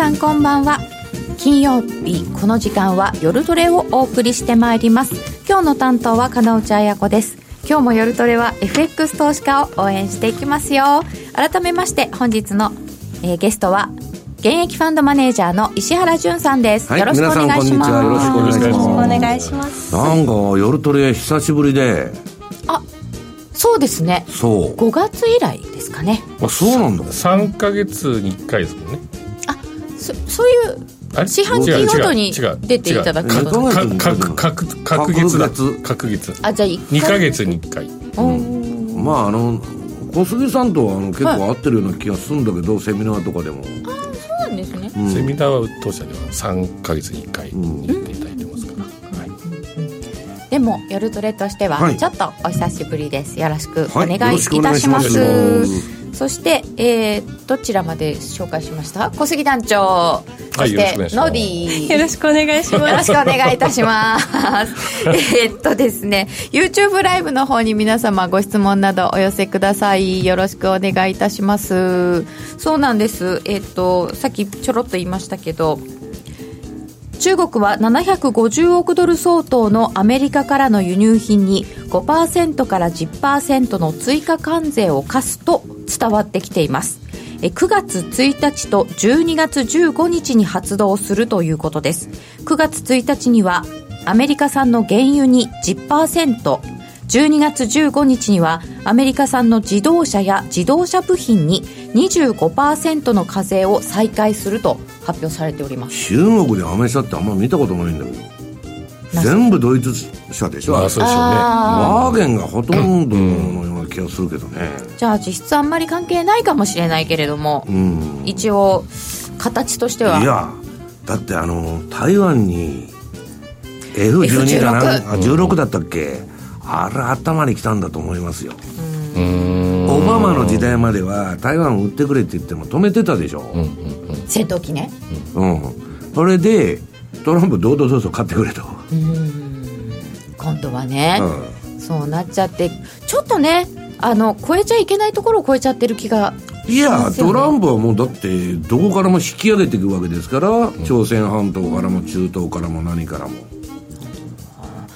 さんこんばんは。金曜日この時間は夜トレをお送りしてまいります。今日の担当は金内彩子です。今日も夜トレは FX 投資家を応援していきますよ。改めまして本日の、えー、ゲストは現役ファンドマネージャーの石原潤さんです、はい、よろしくお願いします。よろしくお願いします。なんか夜トレ久しぶりで。あそうですね。そう。5月以来ですかね。あそうなんだ。3か月に1回ですもんね。あそそういう四半期ごとに出ていただくこと各各各月だ。各月。あじゃあ2か月。に1回、うん、まああの小杉さんとはあの結構合ってるような気がするんだけど、はい、セミナーとかでも。ああそうなんですね、うん、セミナーは当社では3か月に1回行っていただいてますから、はい、でも夜トレとしてはちょっとお久しぶりです。よろしくお願いいたします、はいそして、えー、どちらまで紹介しました？小杉団長。そして、ノディ。よろしくお願いします。よろしくお願いいたします。えっとですね YouTube ライブの方に皆様ご質問などお寄せください。よろしくお願いいたします。そうなんです。えっとさっきちょろっと言いましたけど中国は750億ドル相当のアメリカからの輸入品に5%から10%の追加関税を課すと伝わってきています。9月1日と12月15日に発動するということです。9月1日にはアメリカ産の原油に10% 12月15日にはアメリカ産の自動車や自動車部品に25%の課税を再開すると発表されております。中国でアメ車ってあんま見たことないんだけど。全部ドイツ車でしょ？あそうですよね。ワーゲンがほとんどのような気がするけどね、うん、じゃあ実質あんまり関係ないかもしれないけれども、うん、一応形としては。いやだってあの台湾に F12 かな F16, 16だったっけ、あれ頭にきたんだと思いますよ。オバマの時代までは台湾を売ってくれって言っても止めてたでしょ、うんうんうん、戦闘機ね。うん。それでトランプどうぞどうぞ買ってくれと。今度はね、うん、そうなっちゃってちょっとねあの超えちゃいけないところを超えちゃってる気がいや、トランプはもうだってどこからも引き上げていくわけですから、うん、朝鮮半島からも中東からも何からも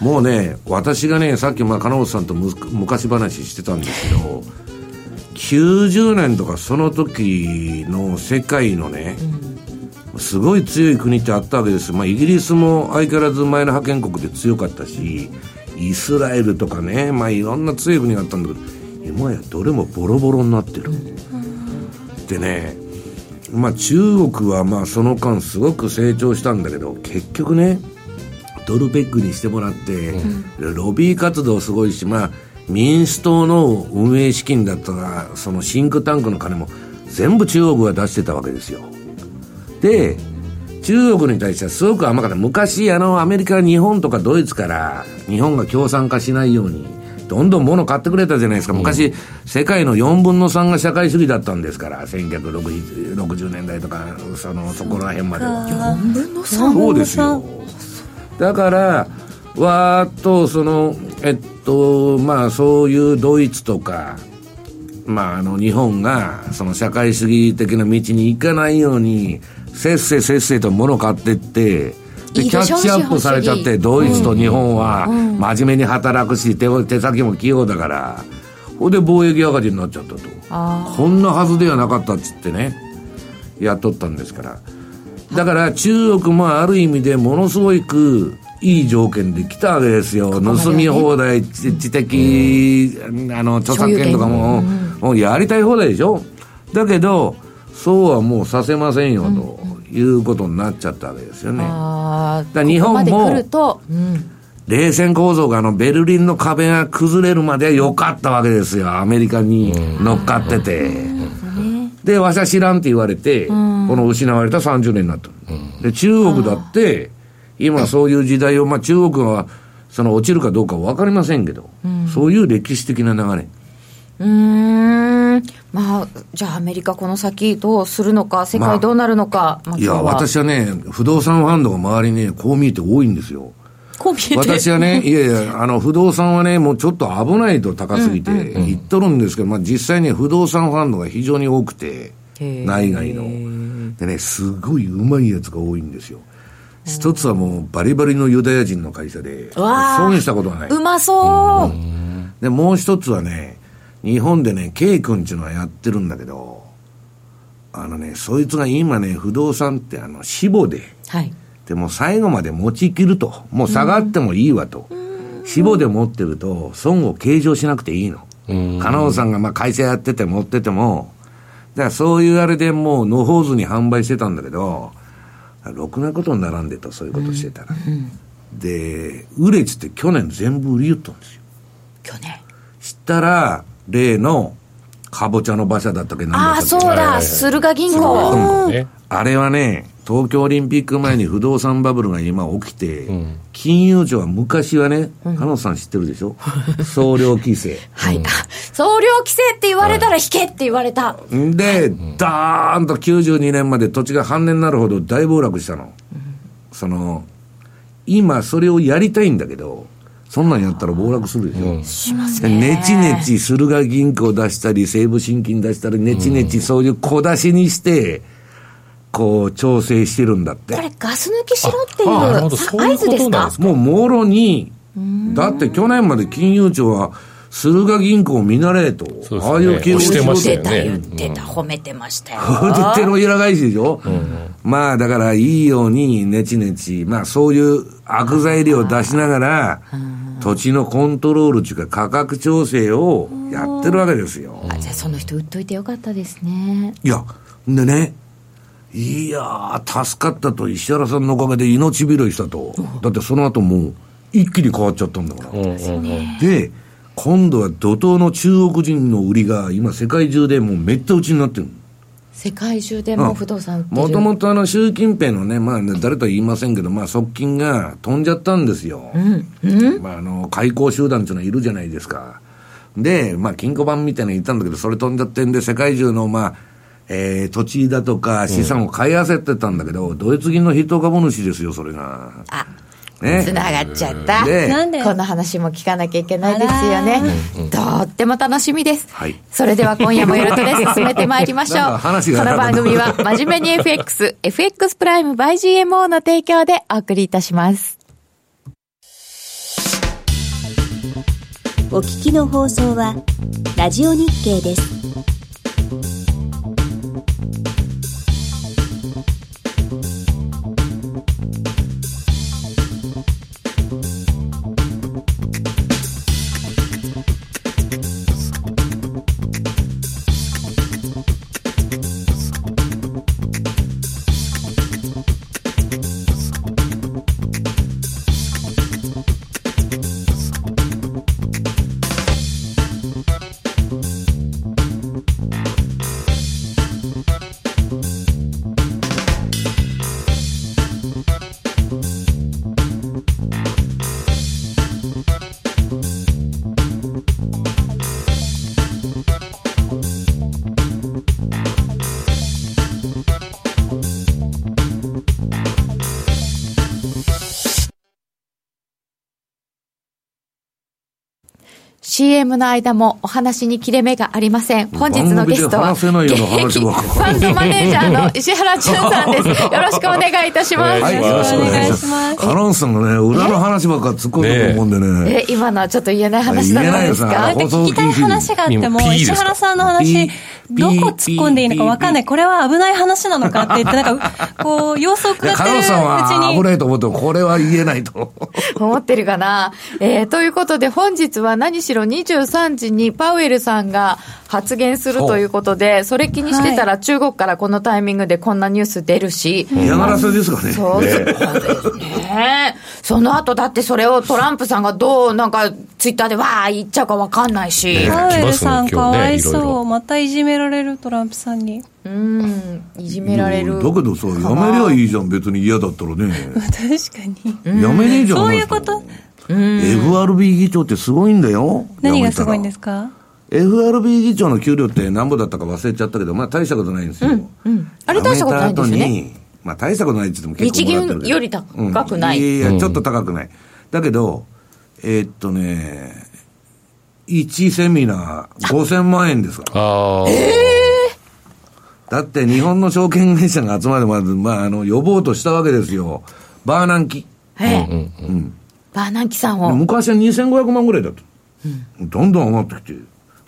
もうね私がねさっきまあ金本さんと昔話してたんですけど90年とかその時の世界のね、うん、すごい強い国ってあったわけです、まあ、イギリスも相変わらず前の覇権国で強かったしイスラエルとかね、まあ、いろんな強い国があったんだけど今やどれもボロボロになってる、うん、でねまあ中国はまあその間すごく成長したんだけど結局ねドルペックにしてもらって、うん、ロビー活動すごいし、まあ、民主党の運営資金だったら、そのシンクタンクの金も全部中国が出してたわけですよ。で、中国に対してはすごく甘かった。昔、あの、アメリカ、日本とかドイツから、日本が共産化しないように、どんどん物買ってくれたじゃないですか。昔、うん、世界の4分の3が社会主義だったんですから、1960年代とか、その、そこら辺までは。4分の 3? そうですよ。だからわーっとそのえっとまあそういうドイツとかまああの日本がその社会主義的な道に行かないようにせっせせっせと物買ってってでキャッチアップされちゃってドイツと日本は真面目に働くし手手先も器用だからほんで貿易赤字になっちゃったと。こんなはずではなかったっつってねやっとったんですからだから中国もある意味でものすごくいい条件で来たわけですよ。盗み放題、知的、あの、著作権とかも、もうやりたい放題でしょ？だけど、そうはもうさせませんよ、ということになっちゃったわけですよね。だ日本も、冷戦構造があのベルリンの壁が崩れるまでは良かったわけですよ。アメリカに乗っかってて。で、わしは知らんって言われて、この失われた30年になった。で、中国だって、今そういう時代を、まあ中国は、その落ちるかどうかわかりませんけど、そういう歴史的な流れ。うん、まあ、じゃあアメリカこの先どうするのか、世界どうなるのか。まあ、いや、私はね、不動産ファンドが周りにね、こう見えて多いんですよ。私はね、いやいや、あの、不動産はね、もうちょっと危ないと高すぎて言っとるんですけど、まあ実際に不動産ファンドが非常に多くて、内外の。でね、すごいうまいやつが多いんですよ。一つはもうバリバリのユダヤ人の会社で、損したことはない。うまそう。で、もう一つはね、日本でね、K 君っていうのはやってるんだけど、あのね、そいつが今ね、不動産ってあの、死母で、はい。でも最後まで持ちきると。もう下がってもいいわと。死母で持ってると、損を計上しなくていいの。加納さんがまあ会社やってて持ってても、だからそういうあれでもう野放図に販売してたんだけど、ろくなことにならんでと、そういうことしてたら。で、売れつって去年全部売り言ったんですよ。去年。知ったら、例の、かぼちゃの馬車だったっけ何ああ、そうだ、駿河銀今行。あれはね、東京オリンピック前に不動産バブルが今起きて、金融庁は昔はね、加納さん知ってるでしょ？総量規制。はい。あ総量規制って言われたら引けって言われた。で、ダーンと92年まで土地が半値になるほど大暴落したの。その、今それをやりたいんだけど、そんなんやったら暴落するでしょ？しますでねちねち駿河銀行出したり、西武新金出したり、ねちねちそういう小出しにして、こう調整してるんだって。こ。れガス抜きしろっていうあなるほど。そういうこ合図ですか？もうもろに、だって去年まで金融庁は、駿河銀行を見習えと、ね。ああいう経営を。してましたよ。ね言ってた、褒めてましたよ。手の裏返しでしょ、まあだからいいようにねちねち、まあそういう悪材料を出しながら、土地のコントロールっていうか価格調整をやってるわけですよ。あじゃあその人売っといてよかったですね。いや、でね、いやー、助かったと、石原さんのおかげで命拾いしたと。だってその後もう、一気に変わっちゃったんだから。で、今度は怒涛の中国人の売りが今世界中でもうめった打ちになってる。世界中でも不動産。もともとあの習近平のね、まあね、誰とは言いませんけど、まあ側近が飛んじゃったんですよ。まああの、開口集団っていうのはいるじゃないですか。で、まあ金庫番みたいなのいたんだけど、それ飛んじゃってんで、世界中のまあ、えー土地だとか資産を買い合わせてたんだけど、ドイツ銀の筆頭株主ですよ、それが。あ、ねつ。ながっちゃった。でなんで？この話も聞かなきゃいけないですよね。とっても楽しみです。はいそれでは今夜もよろとで進めてまいりましょう。この番組は 真面目に FX、FX プライム by GMO の提供でお送りいたします。お聞きの放送はラジオ日経です。CM の間もお話に切れ目がありません。本日のゲストは、番組で話せないような話ばっかりファンドマネージャーの石原淳さんです。よろしくお願いいたします。はい、よろしくお願いします。カノンさんがね、裏の話ばっか突っ込んだと思うんでね。え、今のはちょっと言えない話だったんです言えないよかなんか聞きたい話があっても、石原さんの話どこ突っ込んでいいのか分かんない。これは危ない話なのかって言って、なんか、こう、様子を伺ってカるうちノンさんは危に、ないと思っても、これは言えないと。思ってるかな？えーということで本日は何しろ23時にパウエルさんが発言するということで、それ気にしてたら中国からこのタイミングでこんなニュース出るし、嫌がらせですかね。そうですね。その後だってそれをトランプさんがどうなんかツイッターでわー言っちゃうかわかんないし。ねパウエルさんかわい今日ねいろいろそう。またいじめられるトランプさんに。うん、いじめられる。だけどさ、やめりゃいいじゃん、別に嫌だったらね。確かに。やめねえじゃん。そういうこと？?FRB 議長ってすごいんだよ。何がすごいんですか？か ?FRB 議長の給料って何ぼだったか忘れちゃったけど、まあ大したことないんですよ。あれ大したことないんですよねまあ大したことないって言っても結構もらってるけど日銀より高くない？うんいやいや、ちょっと高くない。だけど、えーっとね、1セミナー5000万円ですから。ああ、だだって日本の証券会社が集まるまで、まあ、あの、呼ぼうとしたわけですよ。バーナンキ。ええバーナンキさんを昔は2500万ぐらいだと。どんどん上がってきて、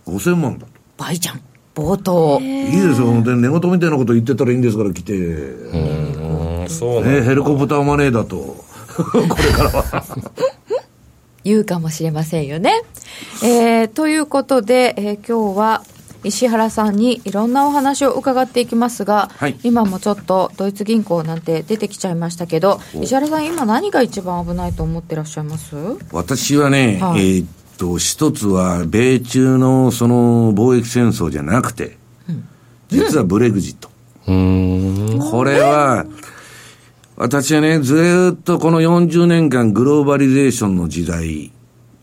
5000万だと。倍じゃん冒頭いいですよ。で、寝言みたいなこと言ってたらいいんですから来て。うんそうね、ヘリコプターマネーだと。これからは。言うかもしれませんよね。えーということで、えー今日は石原さんにいろんなお話を伺っていきますが、はい。今もちょっとドイツ銀行なんて出てきちゃいましたけど、石原さん、今、何が一番危ないと思ってらっしゃいます？私はね、はい。えーっと、一つは、米中のその貿易戦争じゃなくて、実はブレグジット。うん。これは、私はね、ずーっとこの40年間グローバリゼーションの時代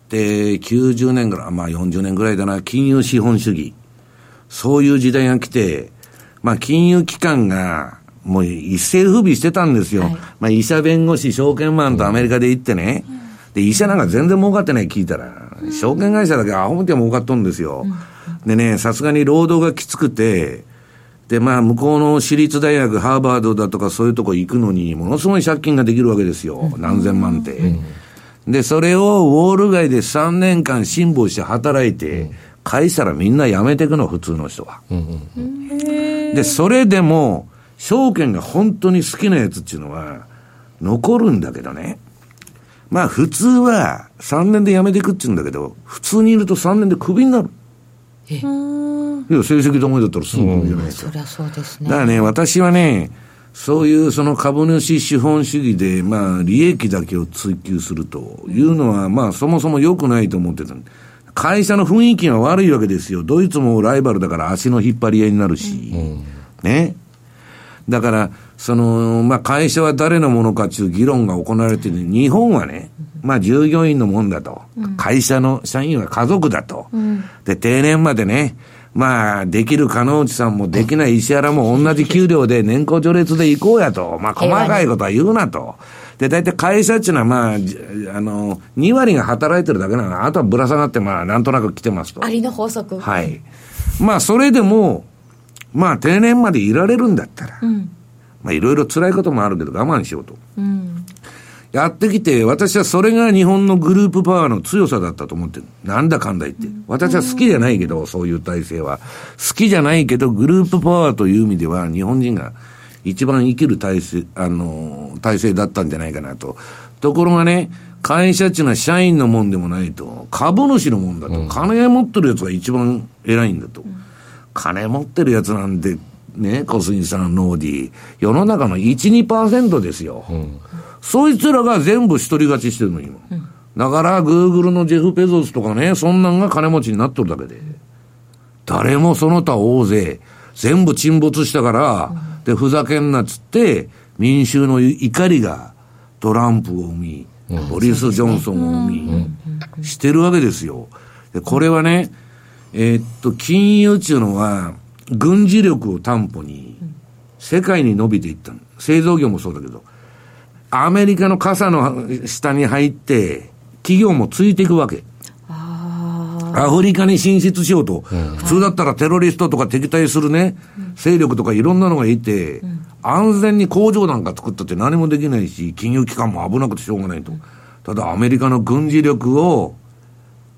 で、90年ぐらい、まあ40年ぐらいだな、金融資本主義。そういう時代が来て、まあ金融機関が、もう一世不備してたんですよ。はいまあ医者弁護士、証券マンとアメリカで行ってね。で、医者なんか全然儲かってない聞いたら、証券会社だけアホみて儲かっとんですよ。でね、さすがに労働がきつくて、で、まあ、向こうの私立大学、ハーバードだとかそういうとこ行くのに、ものすごい借金ができるわけですよ。何千万って。で、それをウォール街で3年間辛抱して働いて、返したらみんな辞めていくの、普通の人は。で、それでも、証券が本当に好きなやつっていうのは、残るんだけどね。まあ、普通は3年で辞めていくって言うんだけど、普通にいると3年でクビになる。いや、成績ダメだったらすぐクビじゃないですか。そりゃそうですねだからね、私はね、そういうその株主資本主義で、まあ、利益だけを追求するというのは、まあ、そもそも良くないと思ってた。会社の雰囲気が悪いわけですよ。ドイツもライバルだから足の引っ張り合いになるし。ね。だから、その、まあ、会社は誰のものかっていう議論が行われてる日本はね、まあ、従業員のもんだと。会社の社員は家族だと。で、定年までね、まあ、できる加納内さんもできない石原も同じ給料で年功序列で行こうやと。まあ、細かいことは言うなと。で、大体会社っていうのはまあ、じあの、2割が働いてるだけなの。あとはぶら下がってまあ、なんとなく来てますと。ありの法則はい。まあ、それでも、まあ、定年までいられるんだったら、まあ、いろいろ辛いこともあるけど我慢しようと。やってきて、私はそれが日本のグループパワーの強さだったと思ってる。なんだかんだ言って。私は好きじゃないけど、そういう体制は。好きじゃないけど、グループパワーという意味では、日本人が一番生きる体制、あの、体制だったんじゃないかなと。ところがね、会社っていうのは社員のもんでもないと、株主のもんだと、金持ってるやつが一番偉いんだと。金持ってるやつなんで、ね、小杉さん、ノーディー、世の中の1、2%ですよ。そいつらが全部一人勝ちしてるの、今。だから、グーグルのジェフ・ペゾスとかね、そんなんが金持ちになっとるだけで。誰もその他大勢、全部沈没したから、で、ふざけんなっつって、民衆の怒りがトランプを生み、ボリス・ジョンソンを生み、してるわけですよ。で、これはね、えーっと、金融っていうのは、軍事力を担保に、世界に伸びていったの。製造業もそうだけど、アメリカの傘の下に入って、企業もついていくわけ。アフリカに進出しようと、普通だったらテロリストとか敵対するね、勢力とかいろんなのがいて、安全に工場なんか作ったって何もできないし、金融機関も危なくてしょうがないと。ただアメリカの軍事力を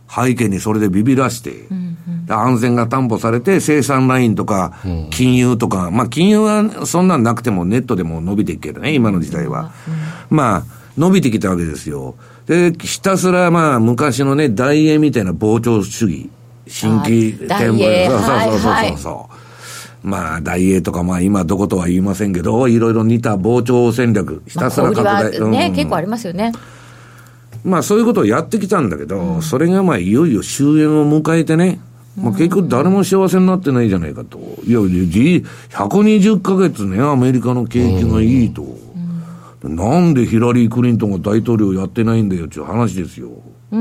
背景にそれでビビらして、で安全が担保されて生産ラインとか金融とか、まあ金融はそんなんなくてもネットでも伸びていくけどね、今の時代は。まあ、伸びてきたわけですよ。で、ひたすらまあ昔のね、大英みたいな膨張主義、新規あ大英。そうそうそうそうそう、はいまあ、大英とか、まあ今どことは言いませんけど、いろいろ似た膨張戦略、ひたすら拡大。ね、うん。結構ありますよね。まあそういうことをやってきたんだけど、それがまあいよいよ終焉を迎えてね、まあ結局誰も幸せになってないじゃないかと。いや、じ120ヶ月ね、アメリカの景気がいいと。なんでヒラリー・クリントンが大統領やってないんだよっていう話ですよ。うー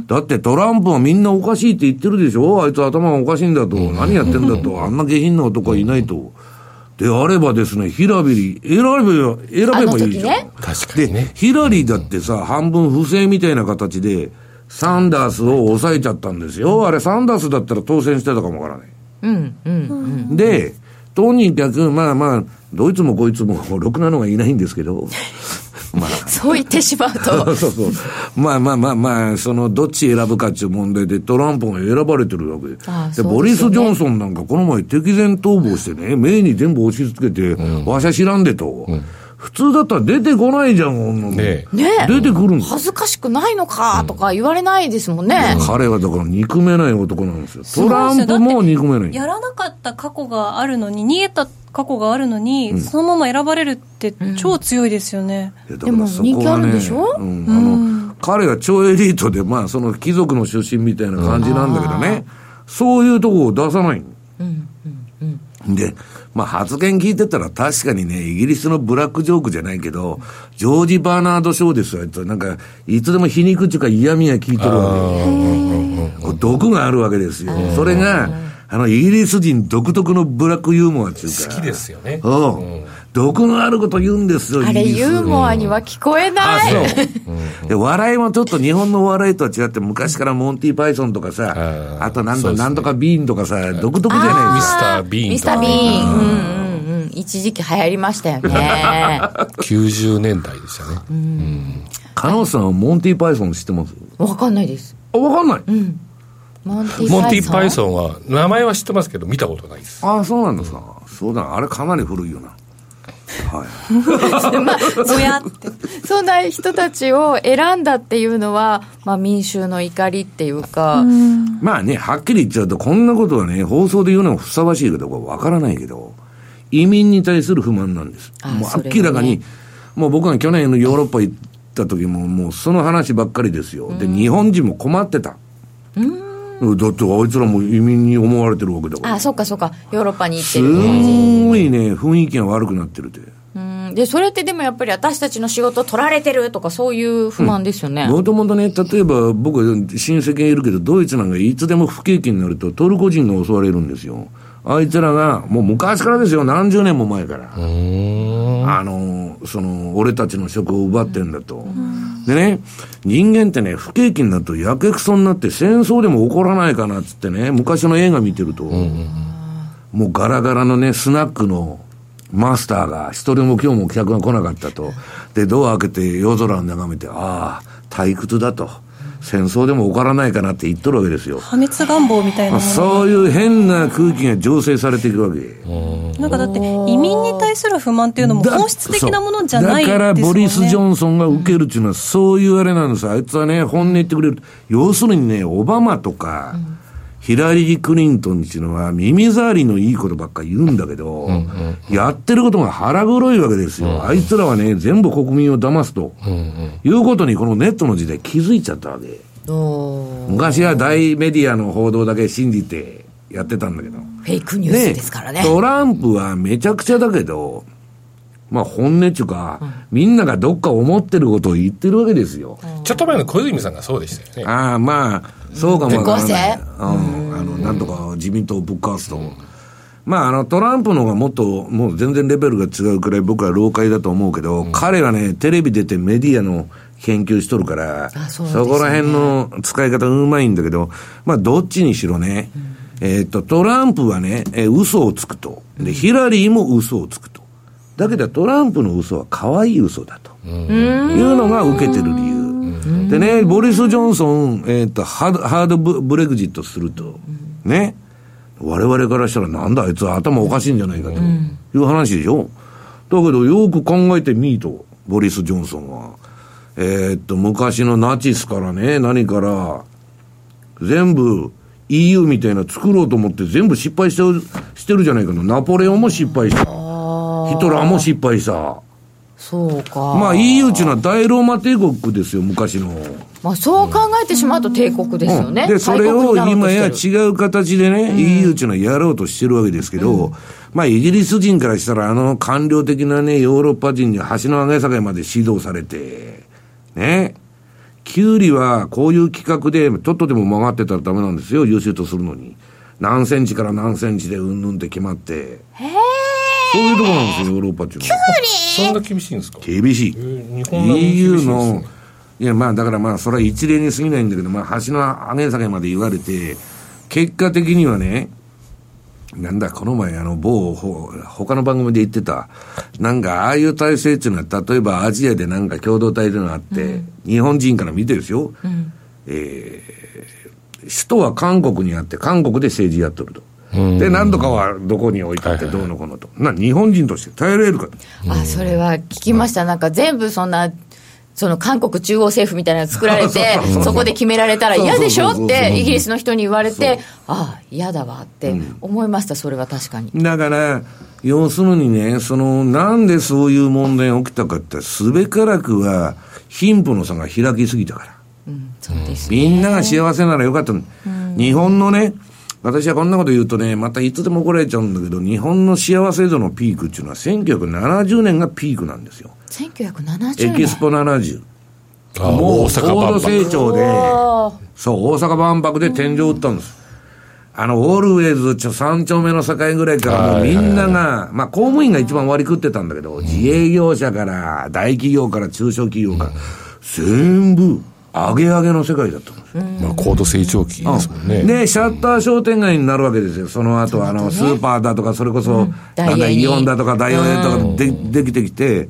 んだってトランプはみんなおかしいって言ってるでしょ？あいつ頭がおかしいんだと。何やってんだと。あんな下品な男はいないと。であればですね、ヒラビリ、選べば、選べばいいじゃん。確かにねで、ヒラリーだってさ、半分不正みたいな形で、サンダースを抑えちゃったんですよ。あれ、サンダースだったら当選してたかもわからない。うんうんで、とにかく、まあまあ、どいつもこいつも ろくなのがいないんですけど、まあ、そう言ってしまうと そうそう。まあまあまあまあ、その、どっち選ぶかっていう問題でトランプが選ばれてるわけで。で、ああそうボリス・ジョンソンなんかこの前敵前逃亡してね、目に全部押し付けて、わしゃ知らんでと。普通だったら出てこないじゃん、こんなの。ねね出てくるんだ。恥ずかしくないのかとか言われないですもんね、彼はだから憎めない男なんですよ。トランプも憎めない。やらなかった過去があるのに、逃げた過去があるのに、そのまま選ばれるって超強いですよね。いやだでも人気あるんでしょ？うん、あの、彼は超エリートで、まあ、その貴族の出身みたいな感じなんだけどね、そういうとこを出さない。で、まあ発言聞いてたら確かにね、イギリスのブラックジョークじゃないけど、ジョージ・バーナード・ショーですよ、なんか、いつでも皮肉っていうか嫌味が聞いてるわけ。毒があるわけですよ。それが、あの、イギリス人独特のブラックユーモアっていうか。好きですよね。うん。毒のあること言うんですよ、あれユーモアには聞こえない、あ、そう。で、笑いもちょっと日本の笑いとは違って、昔からモンティ・パイソンとかさ、ああとなんだ、そうですねなんとかビーンとかさ、独特じゃないですか。ミスター・ビーンミスター・ビーン。うんうんうん。一時期流行りましたよね。90年代でしたね。カノさんはモンティ・パイソン知ってます？わかんないです。あ、わかんない。モンティ・モンティ・パイン。ソンは、名前は知ってますけど、見たことないです。あそうなんですか。そうだ、あれかなり古いよな。はい。ぼやって。そんな人たちを選んだっていうのは、まあ民衆の怒りっていうか、まあね、はっきり言っちゃうと、こんなことはね、放送で言うのがふさわしいかどうかわからないけど、移民に対する不満なんです。あもう明らかに、もう僕が去年のヨーロッパ行った時も、もうその話ばっかりですよ。で、日本人も困ってた。だってあいつらも移民に思われてるわけだから。あ、そっかそっか、ヨーロッパに行ってする。んごいね、雰囲気が悪くなってるって。うんで、それってでもやっぱり私たちの仕事取られてるとかそういう不満ですよね。もともとね、例えば僕は親戚がいるけど、ドイツなんかいつでも不景気になるとトルコ人が襲われるんですよ。あいつらが、もう昔からですよ、何十年も前から。あの、その、俺たちの職を奪ってんだと。でね、人間ってね、不景気になるとやけくそになって戦争でも起こらないかなっつってね、昔の映画見てると、もうガラガラのね、スナックのマスターが一人も今日も客が来なかったと。で、ドア開けて夜空を眺めて、ああ、退屈だと。戦争でも起こらないかなって言っとるわけですよ。破滅願望みたいなそういう変な空気が醸成されていくわけ。なんかだって移民に対する不満っていうのもだ本質的なものじゃないですそうだからボリス・ジョンソンが受けるっていうのは、そういうあれなんですあいつはね、本音言ってくれる。要するにね、オバマとか、ヒラリー・クリントンっていうのは耳障りのいいことばっか言うんだけど、やってることが腹黒いわけですよ。あいつらはね、全部国民を騙すと、いうことにこのネットの時代気づいちゃったわけ。昔は大メディアの報道だけ信じてやってたんだけど。フェイクニュースですからね。トランプはめちゃくちゃだけど、まあ本音っていうか、みんながどっか思ってることを言ってるわけですよ。ちょっと前の小泉さんがそうでしたよね。ああ、まあ、そうかもわからない。うん。あの、なんとか自民党をぶっ壊すと。まあ、あの、トランプの方がもっと、もう全然レベルが違うくらい僕は老解だと思うけど、彼はね、テレビ出てメディアの研究しとるから、あそねこら辺の使い方うまいんだけど、まあ、どっちにしろね、えっと、トランプはね、えー嘘をつくと。で、ヒラリーも嘘をつくと。だけどトランプの嘘は可愛い嘘だと。いうのが受けてる理由。でね、ボリス・ジョンソン、えっ、と、ハード、ハードブブレグジットすると、ね、我々からしたらなんだあいつは頭おかしいんじゃないかという話でしょ。だけどよく考えてみーと、ボリス・ジョンソンは。えっと、昔のナチスからね、何から、全部 EU みたいな作ろうと思って全部失敗してるしてるじゃないかな。ナポレオンも失敗した。ヒトラーも失敗した。そうか。まあ EU っていうのは大ローマ帝国ですよ、昔の。まあそう考えてしまうと帝国ですよね。で、それを今やち違う形でね、EU っていうのはやろうとしてるわけですけど、まあイギリス人からしたらあの官僚的なね、ヨーロッパ人に橋の上げ下げまで指導されて、ね。キュウリはこういう企画でちょっとでも曲がってたらダメなんですよ、優秀とするのに。何センチから何センチでうんぬんって決まって。そういうとこなんですよ、ヨーロッパっていうのは。そんな厳しいんですか厳しい。EU の、いや、まあ、だからまあ、それは一例に過ぎないんだけど、まあ、橋の上げ下げまで言われて、結果的にはね、なんだ、この前、あの、某、ほ他の番組で言ってた、なんか、ああいう体制っていうのは、例えばアジアでなんか共同体というのがあって、日本人から見てですよ、えー首都は韓国にあって、韓国で政治やっとると。で、何度かはどこに置いてあって、どうのこうのと。な、日本人として耐えられるかと。あそれは聞きました、なんか全部そんな、その韓国中央政府みたいなの作られて、そこで決められたら嫌でしょって、イギリスの人に言われて、ああ、嫌だわって思いました、それは確かに。だから、要するにね、その、なんでそういう問題が起きたかって、すべからくは、貧富の差が開きすぎたから。うん、そうですね。みんなが幸せならよかったの、日本のね、私はこんなこと言うとね、またいつでも怒られちゃうんだけど、日本の幸せ度のピークっていうのは1970年がピークなんですよ。1970年。エキスポ70。あもう大阪高度成長で、あそう、大阪万博で天井を打ったんです。あの、オールウェイズちょ3丁目の境ぐらいからもうみんなが、まあ公務員が一番割り食ってたんだけど、自営業者から、大企業から中小企業から、全部、上げ上げの世界だったんですよ。まあ、高度成長期ですもんね。で、シャッター商店街になるわけですよ。その後、あの、スーパーだとか、それこそ、なんだ、ダイオンだとか、ダイオネとかで、できてきて、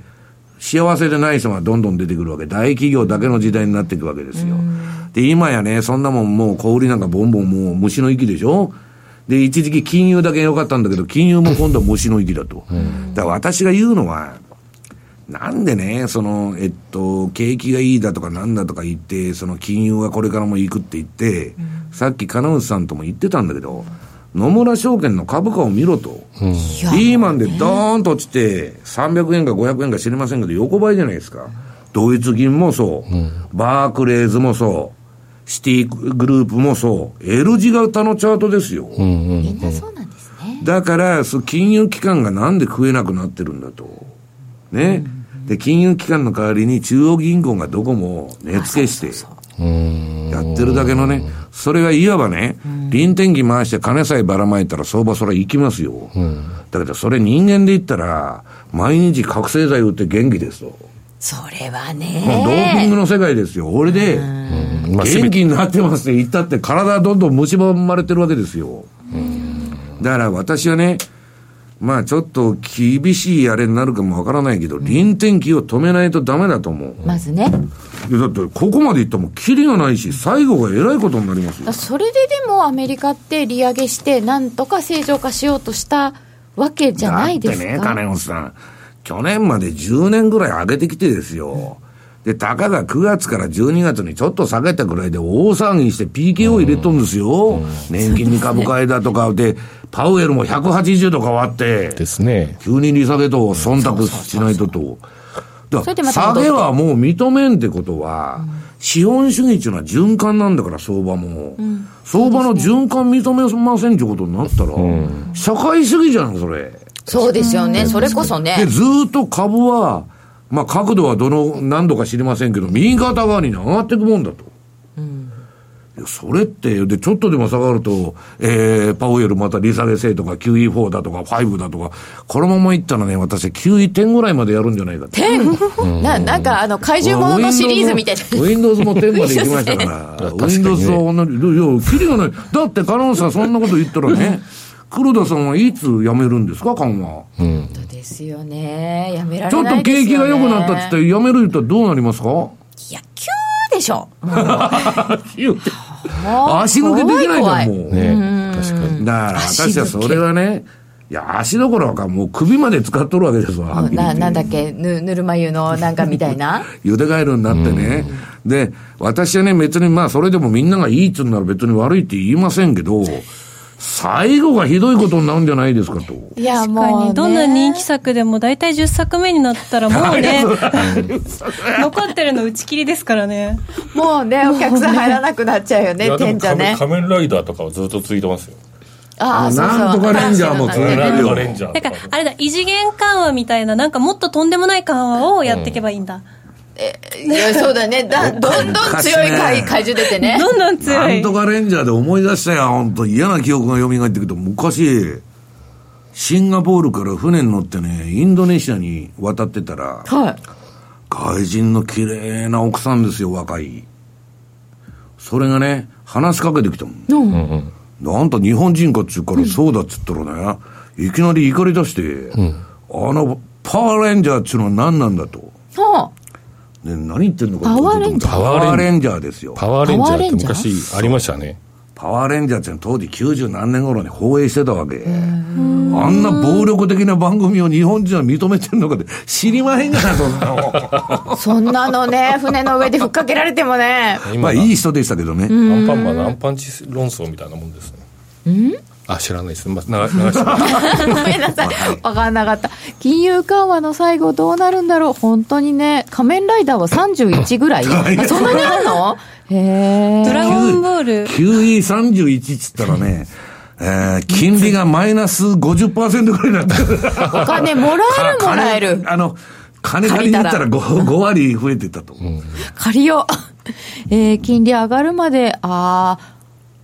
幸せでない人がどんどん出てくるわけ。大企業だけの時代になっていくわけですよ。で、今やね、そんなもんもう小売りなんかボンボンもう虫の息でしょで、一時期金融だけ良かったんだけど、金融も今度は虫の息だと。だから私が言うのは、なんでね、その、えっと、景気がいいだとかなんだとか言って、その金融がこれからも行くって言って、さっき金内さんとも言ってたんだけど、野村証券の株価を見ろと。リーマンでドーンと落ちて、300円か500円か知りませんけど、横ばいじゃないですか。ドイツ銀もそう、バークレーズもそう、シティグループもそう、L 字型のチャートですよ。みんなそうなんですね。だから、金融機関がなんで食えなくなってるんだと。ね。で、金融機関の代わりに中央銀行がどこも値付けして、やってるだけのね、それがいわばね、臨転機回して金さえばらまいたら相場それは行きますよ。だけどそれ人間で言ったら、毎日覚醒剤打って元気ですと。それはもうドーピングね。の世界ですよ。俺で、元気になってますって言ったって体はどんどん蝕まれてるわけですよ。だから私はね、まあちょっと厳しいあれになるかもわからないけど、臨転機を止めないとダメだと思う。まずね。いやだってここまでいったらもうキリがないし、最後がえらいことになりますよ。それででもアメリカって利上げして、なんとか正常化しようとしたわけじゃないですか。だってね、金本さん。去年まで10年ぐらい上げてきてですよ。で、たかが9月から12月にちょっと下げたぐらいで大騒ぎして PKO 入れとんですよ。年金に株買いだとかで、パウエルも180度変わって、ですね。急に利下げと忖度しないとと。だ下げはもう認めんってことは、資本主義っていうのは循環なんだから、相場も。相場の循環認めませんってことになったら、社会主義じゃん、それ。そうですよね。それこそねで、。ずーっと株は、まあ角度はどの、何度か知りませんけど、右肩側に上がっていくもんだと。それって、で、ちょっとでも下がると、えー、パウエルまた利下げせいとか QE4 だとか5だとか、このままいったらね、私 QE10 ぐらいまでやるんじゃないかって。ななんかあの怪獣もののシリーズみたいな。Windows も10まで行きましたから。Windows は同じ、いや、キリがない。だって、カノンさんそんなこと言ったらね、黒田さんはいつ辞めるんですか、緩和。うん。そうですよね。やめらちょっとれないですよ、ね。景気が良くなったって言って、辞める言ったらどうなりますか？いや、急でしょ。言って。足抜けできないじゃん、もう。ね確かに。だから、私はそれはね、いや、足どころかもう首まで使っとるわけですわ、なてなんだっけぬぬるま湯のなんかみたいな？ゆでガエルになってね。で、私はね、別にまあ、それでもみんながいいっつうんなら別に悪いって言いませんけど、最後がひどいことになるんじゃないですかと。いや確もう、ね、どんな人気作でも大体10作目になったらもうね、残ってるの打ち切りですからね。もうねお客さん入らなくなっちゃうよねいやでも天茶ね仮面ライダーとかはずっと続いてますよ。ああなんとかレンジャーも続いてるよレンジャーとかだから、あれだ、異次元緩和みたいな、なんかもっととんでもない緩和をやっていけばいいんだ。いやそうだねだどんどん強い怪怪獣出てねどんどん強いなんと。かレンジャーで思い出したよ、本当嫌な記憶が蘇ってくると、昔、シンガポールから船に乗ってね、インドネシアに渡ってたら、はい外人の綺麗な奥さんですよ、若い。それがね、話しかけてきたもん。なんと日本人かっちゅうからそうだっつったらね、いきなり怒り出して、あの、パワーレンジャーっちゅうのは何なんだと。はあね、何言ってんのかパワーレンジャーパワーレンジャーですよ。パワーレンジャーって昔ありましたね。パワーレンジャーっていうのは当時90何年頃に放映してたわけ。あんな暴力的な番組を日本人は認めてんのかって知りまへんがな、そんなの。あ、そんなのね、船の上でふっかけられてもね。ま今あいい人でしたけどね。アンパンマンのアンパンチ論争みたいなもんですね。あ、知らないです。まあ、流流して ごめんなさい。わかんなかった。金融緩和の最後どうなるんだろう？本当にね、仮面ライダーは31ぐらい あそんなにあるの？へえ。ドラゴンボール QE31 っつったらね、えー金利がマイナス50%ぐらいになってる。お金もらえるもらえる金。あの、金借りに行ったら 5, 5割増えてたと。借りよう。えー金利上がるまで、ああ、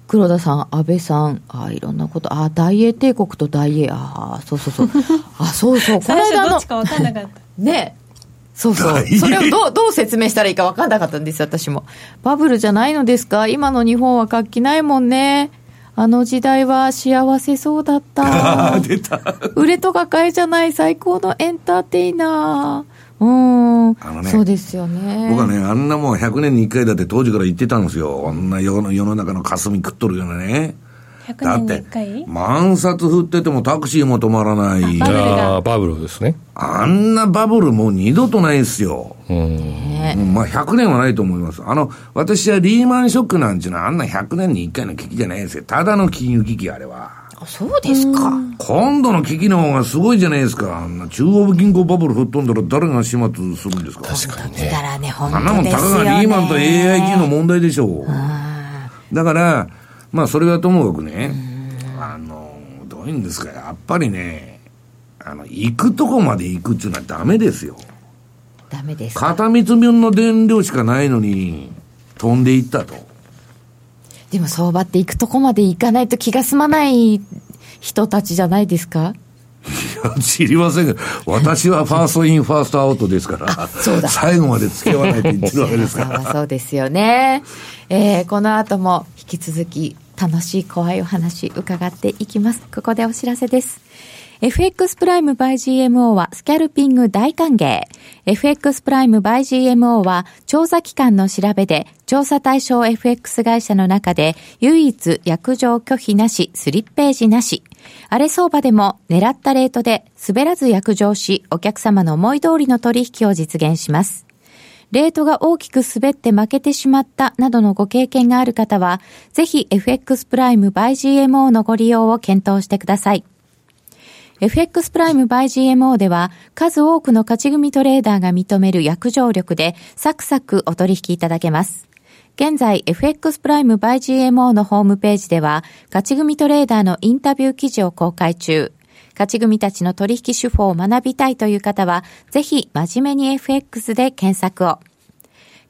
黒田さん、安倍さん、ああ、いろんなこと、ああ、大英帝国と大英、ああ、そうそうそう。あそうそう、この間の最初どっち、か分かんなかった ねそうそうそれをどう、どう説明したらいいか分かんなかったんです、私も。バブルじゃないのですか？今の日本は活気ないもんね。あの時代は幸せそうだった。出た。売れとか買いじゃない最高のエンターテイナー。うん。あのねそうですよね。僕はね、あんなもん100年に1回だって当時から言ってたんですよ。あんな世の世の中の霞食っとるようなね。だ100年にって1回、万札振っててもタクシーも止まらない。バブルがあーバブルですね。あんなバブルもう二度とないですよ。うん。ねうんまあ100年はないと思います。あの、私はリーマンショックなんちゅうのはあんな100年に1回の危機じゃないですよ。ただの金融危機あれは。あそうですか。今度の危機の方がすごいじゃないですか。あんな中央銀行バブル吹っ飛んだら誰が始末するんですか確かにね。だからね、本あんなもんた。かがリーマンと AIG の問題でしょう。だから、まあそれはともかくね、あの、どういうんですか、やっぱりね、あの、行くとこまで行くっていうのはダメですよ。ダメですか。片道分の電量しかないのに、飛んでいったと。でも相場って行くとこまで行かないと気が済まない人たちじゃないですか？いや知りませんが、私は first in, first out ですから、そうだ最後まで付き合わないと言ってるわけですから。はそうですよね。えーこの後も引き続き楽しい怖いお話伺っていきます。ここでお知らせです。FX プライム by GMO はスキャルピング大歓迎。FX プライム by GMO は調査機関の調べで調査対象 FX 会社の中で唯一約定拒否なし、スリッページなし。荒れ相場でも狙ったレートで滑らず約定しお客様の思い通りの取引を実現します。レートが大きく滑って負けてしまったなどのご経験がある方は、ぜひ FX プライム by GMO のご利用を検討してください。FX プライム by GMO では数多くの勝ち組トレーダーが認める約定力でサクサクお取引いただけます。現在 FX プライム by GMO のホームページでは勝ち組トレーダーのインタビュー記事を公開中。勝ち組たちの取引手法を学びたいという方は、ぜひ真面目に FX で検索を。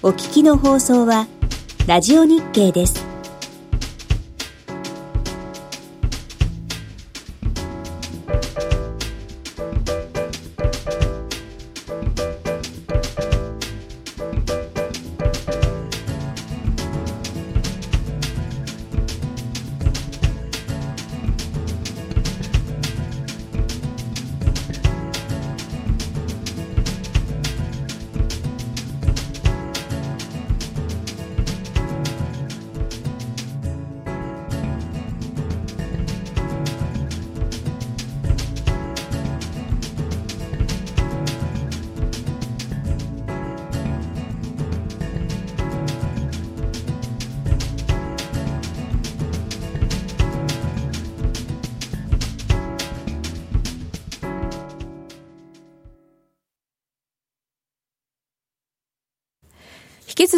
お聞きの放送はラジオ日経です。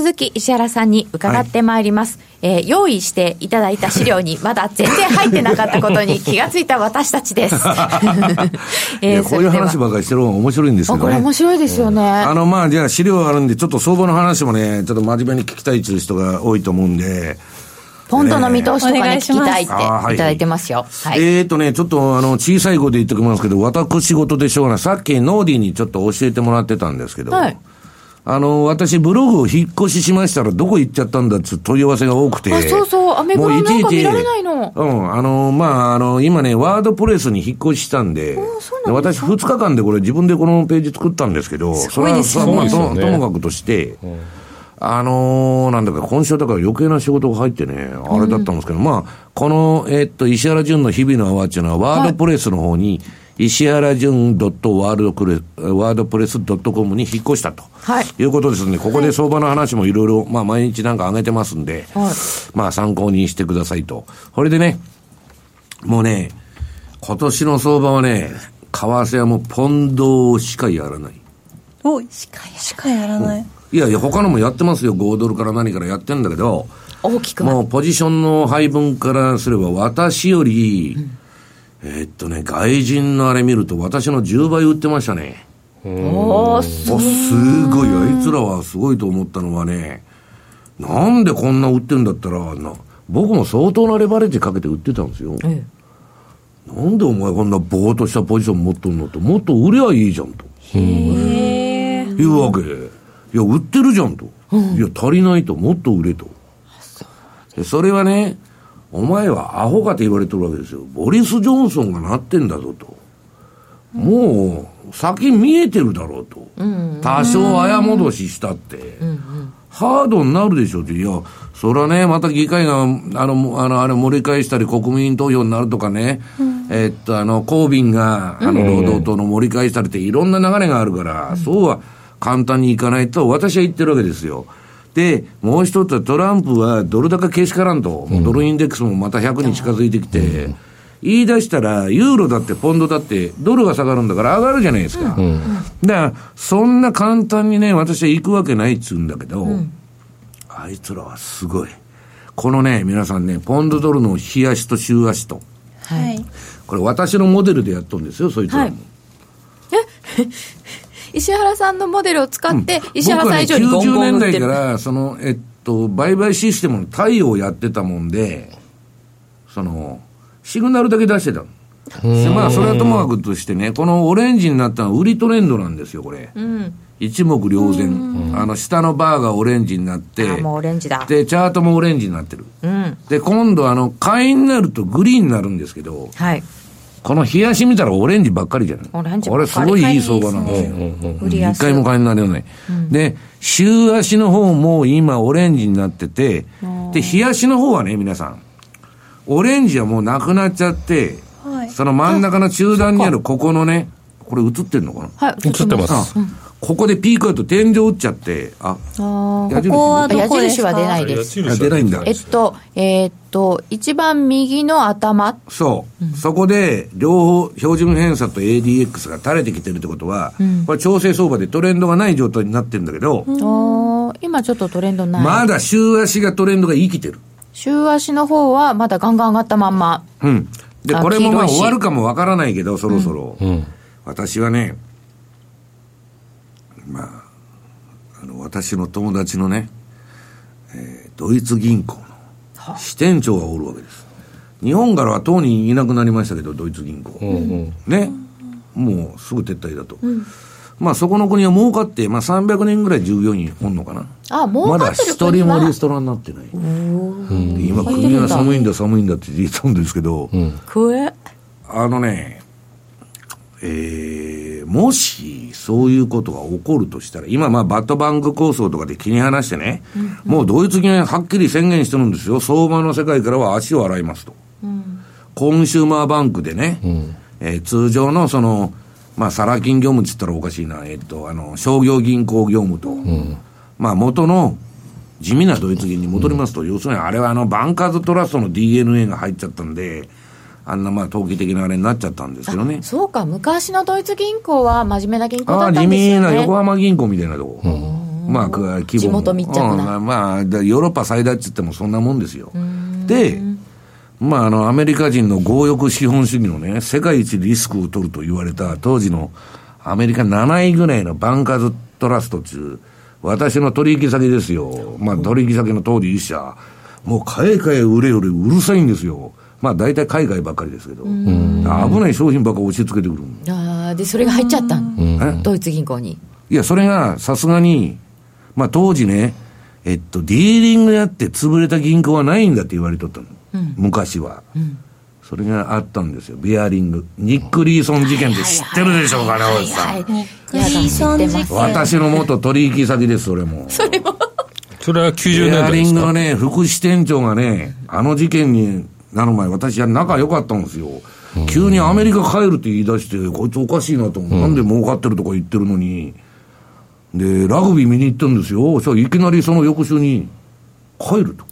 続き石原さんに伺ってまいります。えー用意していただいた資料にまだ全然入ってなかったことに気がついた私たちです。いえやこういう話ばっかりしてる方が面白いんですけどね。これ面白いですよね。あの、まあ、じゃあ資料あるんで、ちょっと相場の話もね、ちょっと真面目に聞きたいっていう人が多いと思うんで、ポンドの見通しとかね、聞お願いしますきたいってはいただいてますよ。はい。えーとね、ちょっとあの、小さい声で言っておきますけど、私事でしょうがない。さっきノーディーにちょっと教えてもらってたんですけど、はいあの、私ブログを引っ越ししましたらどこ行っちゃったんだっていう問い合わせが多くて。あそうそう。アメブロなんか見られないの。うん、あの、まあ、あの、今ね、ワードプレスに引っ越ししたんで、で私2日間でこれ自分でこのページ作ったんですけど、それはさ、まあ、ともかくとして、あのーなんだか、今週だから余計な仕事が入ってね、あれだったんですけど、まあ、この、えっと、石原淳の日々の泡っていうのは、ワードプレスの方に、石原淳ワードプレス、ワードプレス .com に引っ越したと。はいいうことですので、ここで相場の話もいろいろ、まあ、毎日なんか上げてますんで、はいまあ、参考にしてくださいと。これでね、もうね、今年の相場はね、為替はもうポンドしかやらない。おしかしかやらない、いやいや、他のもやってますよ。5ドルから何からやってんだけど、大きくもうポジションの配分からすれば、私より、えーっとね、外人のあれ見ると、私の10倍売ってましたね。おーすごい、あいつらはすごいと思ったのはね、なんでこんな売ってんだったら、な僕も相当なレバレッジかけて売ってたんですよ。えなんでお前こんなぼーっとしたポジション持っとんのと、もっと売りゃいいじゃんと。へえいうわけ。いや、売ってるじゃんと。いや、足りないと、もっと売れと。でそれはね、お前はアホかと言われてるわけですよ。ボリス・ジョンソンがなってんだぞと。もう、先見えてるだろうと。多少早戻ししたって。ハードになるでしょって。いや、それはね、また議会が、あの、あの、あれ盛り返したり国民投票になるとかね、えっと、あの、コービンが、あの、労働党の盛り返したりっていろんな流れがあるから、そうは簡単にいかないと私は言ってるわけですよ。で、もう一つはトランプはドル高けしからんと、もうドルインデックスもまた100に近づいてきて、言い出したら、ユーロだってポンドだって、ドルが下がるんだから上がるじゃないですか。だから、そんな簡単にね、私は行くわけないっつうんだけど、あいつらはすごい。このね、皆さんね、ポンドドルの日足と週足と、はい。これ私のモデルでやっとるんですよ、そいつらも。はい石原さんのモデルを使って、石原さん以上にゴン僕はね、90年ゴン売ってる。代から、その、えっと、売買システムの対応をやってたもんで、その、シグナルだけ出してたの。でまあ、それはともかくとしてね、このオレンジになったのは売りトレンドなんですよ、これ。うん。一目瞭然。あの、下のバーがオレンジになって、あ、もうオレンジだ。で、チャートもオレンジになってる。うん。で、今度、あの、買いになるとグリーンになるんですけど、はい。この冷やし見たらオレンジばっかりじゃない。オレンジこればっかり。すごいいい相場なんですよ。売りやすい。一回も買いになれない。で、週足の方も今オレンジになってて、で、日足の方はね、皆さん、オレンジはもうなくなっちゃって、はい。その真ん中の中段にあるここのね、これ映ってんのかな？はい。映ってます。あ、ここでピークアウト天井打っちゃって、あ、あー矢印ここはあ矢どこですか？印は出ないです。あ出ないんだえっと、えーっと、一番右の頭。そう、そこで両方標準偏差と ADX が垂れてきてるってことは、これ調整相場でトレンドがない状態になってるんだけど、おー今ちょっとトレンドない。まだ週足がトレンドが生きてる。週足の方はまだガンガン上がったまんま。うん。で、あこれもまあ終わるかもわからないけど、そろそろ。うん。私はね、まあ、あの、私の友達のね、えードイツ銀行の支店長がおるわけです。日本からは当にいなくなりましたけど、ドイツ銀行。うんうん。ね。もうすぐ撤退だと。まあそこの国は儲かって、まあ300人ぐらい従業員おんのかな。あ、もうまだ一人もリストラになってない。で今国が寒いんだ寒いんだって言ったんですけど、食え。あのね、えー、もしそういうことが起こるとしたら、今まあバットバンク構想とかで気に離してね、もうドイツ銀ははっきり宣言してるんですよ。相場の世界からは足を洗いますと。コンシューマーバンクでね、えー通常のその、まあ、サラ金業務って言ったらおかしいな、えっと、あの、商業銀行業務と、まあ、元の地味なドイツ銀に戻りますと、要するにあれはあの、バンカーズトラストの DNA が入っちゃったんで、あんなまあ、投機的なあれになっちゃったんですけどね。そうか、昔のドイツ銀行は真面目な銀行だった地んですよね。味な横浜銀行みたいなとこ。まあ、規模地元密着なうんまあ、でヨーロッパ最大って言ってもそんなもんですよ。で、まあ、あの、アメリカ人の強欲資本主義のね、世界一リスクを取ると言われた当時のアメリカ7位ぐらいのバンカーズトラストっていう、私の取引先ですよ。まあ、取引先の当時一社。もう買え買え売れ売れうるさいんですよ。まあ、大体海外ばっかりですけど。危ない商品ばっか押し付けてくる。あーでそれが入っちゃったの、え？ドイツ銀行にいや、それがさすがに、まあ当時ね、えっと、ディーリングやって潰れた銀行はないんだって言われとったの。昔は、それがあったんですよ。ベアリング。ニック・リーソン事件って知ってるでしょうかね、おじさん。ニック・リーソン事件私の元取引先です、それも。それは90年ベアリ代ですか？ングのね、副支店長がね、あの事件になる前、私は仲良かったんですよ。急にアメリカ帰るって言い出して、こいつおかしいなと思う。なんで儲かってるとか言ってるのに。で、ラグビー見に行ったんですよ。そしたらいきなりその翌週に帰ると。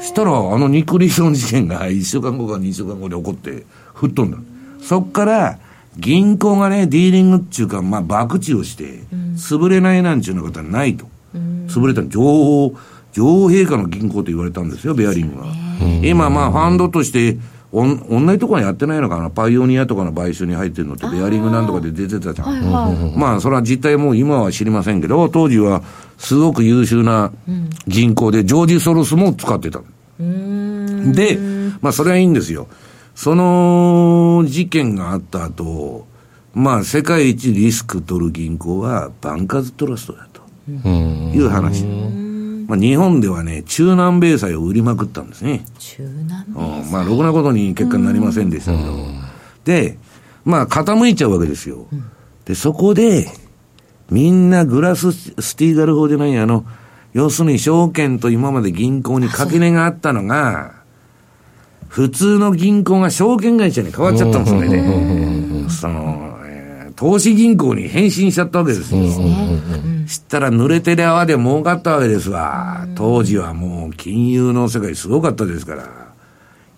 したら、あのニック・リーソン事件が1週間後か2週間後に起こって、吹っ飛んだ。そっから、銀行がね、ディーリングっていうか、まあ、博打をして、潰れないなんちゅうようなことはないと。潰れたの、情報、女王陛下の銀行と言われたんですよ、ベアリングは。今、まあ、ファンドとして、おん同じところにやってないのかな、パイオニアとかの買収に入ってるのって、ベアリングなんとかで出てたじゃん。まあ、それは実態もう今は知りませんけど、当時はすごく優秀な銀行で、ジョージ・ソロスも使ってた。で、まあ、それはいいんですよ。その事件があった後、まあ、世界一リスク取る銀行はバンカーズトラストだという話。まあ、日本ではね、中南米債を売りまくったんですね。中南米うんまあ、ろくなことに結果になりませんでしたけど。で、まあ、傾いちゃうわけですよ。で、そこで、みんなグラススティーガル法でないあの、要するに証券と今まで銀行に垣根があったのが、普通の銀行が証券会社に変わっちゃったんですよね。その、えー投資銀行に変身しちゃったわけですよ。知ったら濡れてる泡で儲かったわけですわ。当時はもう金融の世界すごかったですから。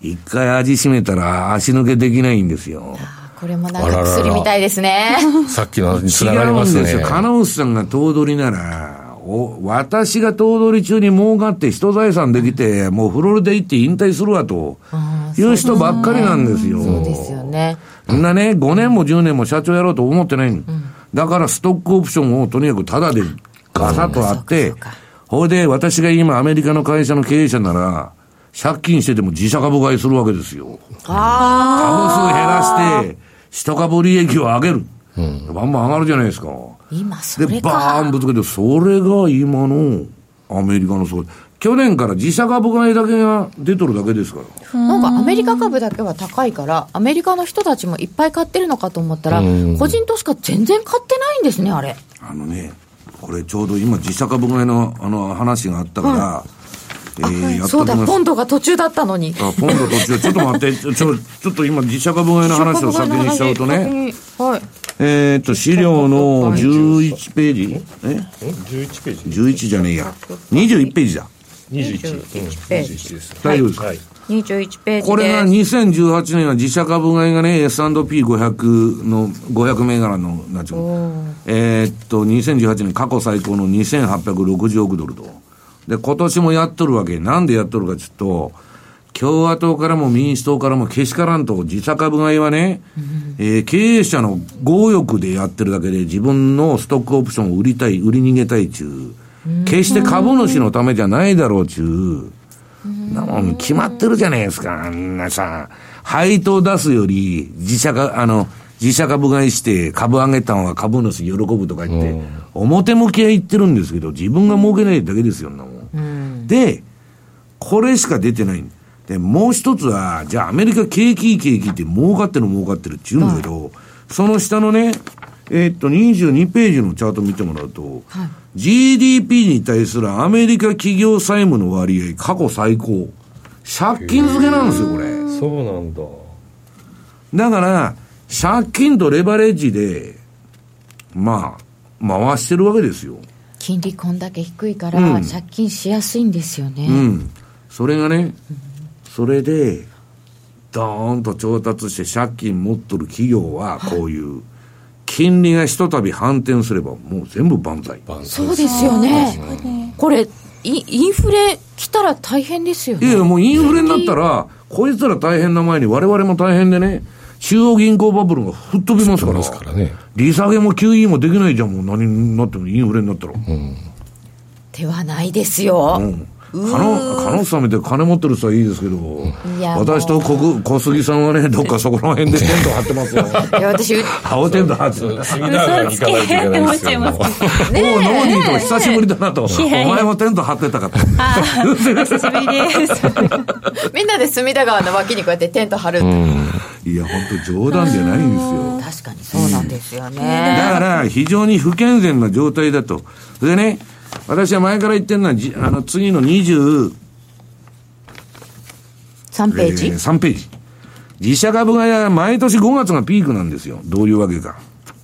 一回味しめたら足抜けできないんですよ。これもなんか薬みたいですねさっきのにつ違ながりますねうんですよ。金内さんが頭取なら、お私が頭取中に儲かって人財産できて、もうフロリダ行って引退するわと、いう人ばっかりなんですよ。そうですよねそんなね、5年も10年も社長やろうと思ってないの。だからストックオプションをとにかくタダでガサッとあって、ほいで私が今アメリカの会社の経営者なら、借金してても自社株買いするわけですよ。株数減らして、一株利益を上げる。バンバン上がるじゃないですか。で、今それバーンかぶつけて、それが今のアメリカのそう。去年から自社株買いだけが出とるだけですから。なんかアメリカ株だけは高いからアメリカの人たちもいっぱい買ってるのかと思ったら個人投資家全然買ってないんですねあれ。あのね、これちょうど今自社株買いのあの話があったから、えーやっそうだポンドが途中だったのに。あ、ポンド途中、ちょっと待って、ちょ、ちょちょっと今自社株買いの話を先にしちゃうとね、はい。えーっと、資料の11ページ。え？11ページ ?11 じゃねえや。21ページだ。21 21ページ。21です。大丈夫です。か、はい。21ページでこれが2018年は自社株買いがね、S&P500 の500銘柄の、なんちゅう。のえーっと、2018年過去最高の2860億ドルと。で、今年もやっとるわけ。なんでやっとるかちょっと、共和党からも民主党からもけしからんと、自社株買いはね、えー経営者の強欲でやってるだけで自分のストックオプションを売りたい、売り逃げたいちゅう。決して株主のためじゃないだろうちゅう。なもん決まってるじゃないですか、あんなさ。配当出すより、自社が、あの、自社株買いして株上げたのは株主喜ぶとか言って、表向きは言ってるんですけど、自分が儲けないだけですよ、んなもん。で、これしか出てない。で、もう一つは、じゃあアメリカ景気いい景気って儲かってる儲かってるって言うんだけど、その下のね、えーっと、22ページのチャート見てもらうと、GDP に対するアメリカ企業債務の割合過去最高。借金付けなんですよ、これ。そうなんだだから、借金とレバレッジで、まあ、回してるわけですよ。金利こんだけ低いからうん借金しやすいんですよね、うん。それがね、それで、ドーンと調達して借金持っとる企業は、こういう、金利がひとたび反転すれば、もう全部万歳。そうですよね。これ、イインフレ来たら大変ですよね。いや、もうインフレになったら、こいつら大変な前に我々も大変でね、中央銀行バブルが吹っ飛びますから、からね利下げも QE もできないじゃん、もう何になってもインフレになったら。ではないですよ。うん可能、可能さんみたいに金持ってる人はいいですけど、私と小小杉さんはね、どっかそこら辺でテント張ってますよ。いや、私、青テント張ってる。隅田川に行かないといけないんですよ。もうもうノーニーと久しぶりだなと。お前もテント張ってたかと。久しぶりです。みんなで隅田川の脇にこうやってテント張る。いや、本当冗談じゃないんですよ。確かにそうなんですよだね。から、非常に不健全な状態だと。それでね、私は前から言ってるのは、じあの、次の20、3ページ、えー3ページ。自社株が毎年5月がピークなんですよ。どういうわけか。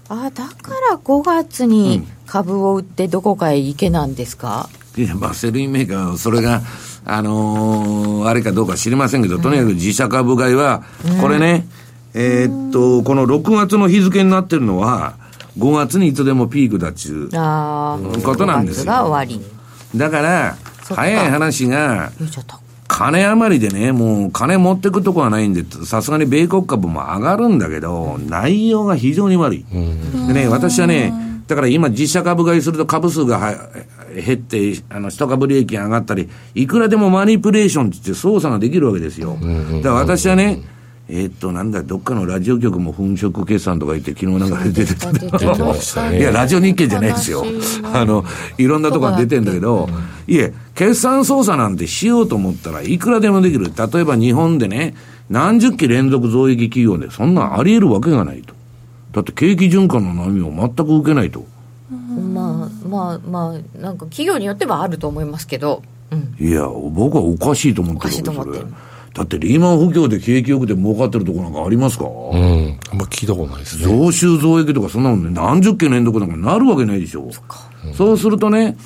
あ、だから5月に株を売ってどこかへ行けなんですか、いや、まあ、 Sell in May か、それが、あのーあれかどうか知りませんけど、とにかく自社株買いは、これね、えーっと、この6月の日付になってるのは、5月にいつでもピークだっちゅう。ことなんですよ5月が終わり。だから、早い話が。金余りでね、もう金持ってくとこはないんで、さすがに米国株も上がるんだけど、内容が非常に悪い。でね、私はね、だから今実社株買いすると株数がは減って、あの、一株利益が上がったり、いくらでもマニプレーションって言って操作ができるわけですよ。だから私はね、えーっと、なんだ、どっかのラジオ局も粉飾決算とか言って、昨日なんか出てたんだけ出てましたね。いや、ラジオ日経じゃないですよ。あの、いろんなところに出てんだけど、いえ、決算操作なんてしようと思ったらいくらでもできる。例えば日本でね、何十期連続増益企業でそんなんあり得るわけがないと。だって景気循環の波を全く受けないと。まあまあまあ、なんか企業によってはあると思いますけど、うん、いや、僕はおかしいと思ってるわけおかしいと思ってる。それだってリーマン不況で景気よくて儲かってるとこなんかありますか、うん。あんま聞いたことないですね。増収増益とかそんなのね、何十件連続なんかなるわけないでしょ。そうするとね、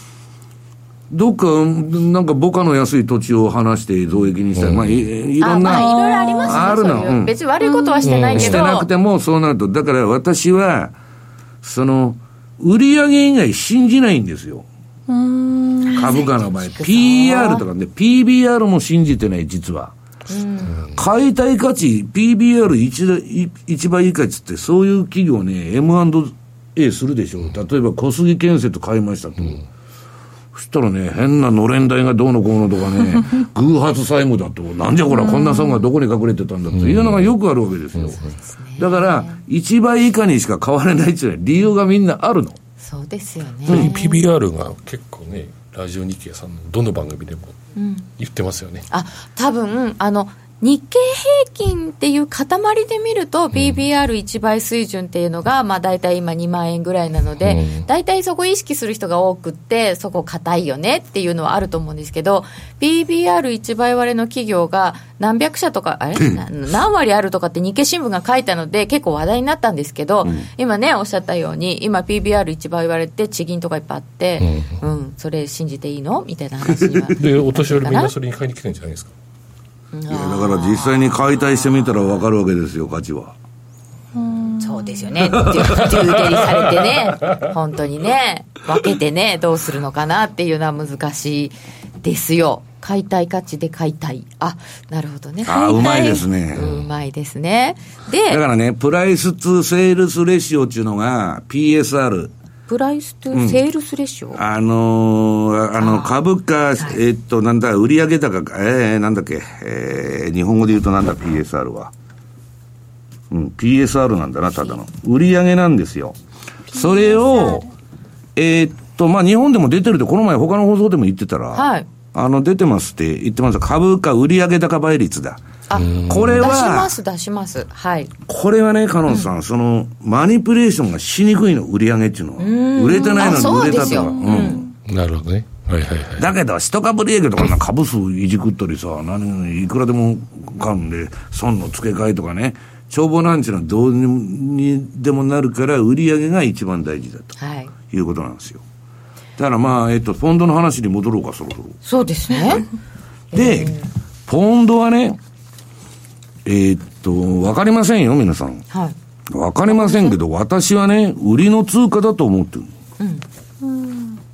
どっか、なんか母価の安い土地を離して増益にしたり、まあい、いろあんな。まあいろいろありますねあるういううん別に悪いことはしてないけど、してなくてもそうなると、だから私は、その、売上以外信じないんですよ。株価の場合。PR とかね、PBR も信じてない、実は。買いたい価値、PBR1 一倍以下っつって、そういう企業ね、M&A するでしょ。例えば小杉建設買いましたと。そしたらね、変なのれん代がどうのこうのとかね、偶発債務だと、なんじゃこら、こんな損がどこに隠れてたんだというのがよくあるわけですよ。だから、1倍以下にしか買われないっていうのは理由がみんなあるの。そうですよね、PBR が結構ね、ラジオ日経さんのどの番組でも言ってますよね。あ多分あの日経平均っていう塊で見ると、PBR1 倍水準っていうのが、まあ、大体今2万円ぐらいなので、大体そこ意識する人が多くって、そこ硬いよねっていうのはあると思うんですけど、PBR1 倍割れの企業が何百社とか、あれな何割あるとかって日経新聞が書いたので、結構話題になったんですけど、今ね、おっしゃったように、今 PBR1 倍割れって地銀とかいっぱいあって、うん、それ信じていいの？みたいな話には。で、お年寄りみんなそれに買いに来てるんじゃないですか。いや、だから実際に解体してみたらわかるわけですよ、価値は。そうですよね。デューデリされてね、本当にね、分けてね、どうするのかなっていうのは難しいですよ。買いたい価値で買いたい。あ、なるほどね。ああ、うまいですね。うまいですね。で、だからね、プライス2セールスレシオっていうのが PSR。プライスとセールスレシオ？あのーあの、株価、えっと、なんだ、売上高か、えー、なんだっけ、えー、日本語で言うとなんだ、PSR は。うん、PSR なんだな、ただの。売上なんですよ。それを、えーっと、まあ、日本でも出てるって、この前他の放送でも言ってたら、はいあの、出てますって言ってます。株価売上高倍率だ。あ、これ出しまは、す、出します。はい。これはね、カノンさん、その、マニプレーションがしにくいの、売上っていうのは。売れてないのに売れたとか。うん。なるほどね。はいはいはい。だけど、一株利益とかな株数いじくったりさ、何、いくらでも買うんで、損の付け替えとかね、帳簿なんちゅうのはどうにでもなるから、売り上げが一番大事だはい。ということなんですよ。だからまあ、えっと、ポンドの話に戻ろうか、そろそろ。そうですね。で、ポンドはね、えーっと、わかりませんよ、皆さん。はい。わかりませんけど、私はね、売りの通貨だと思ってる。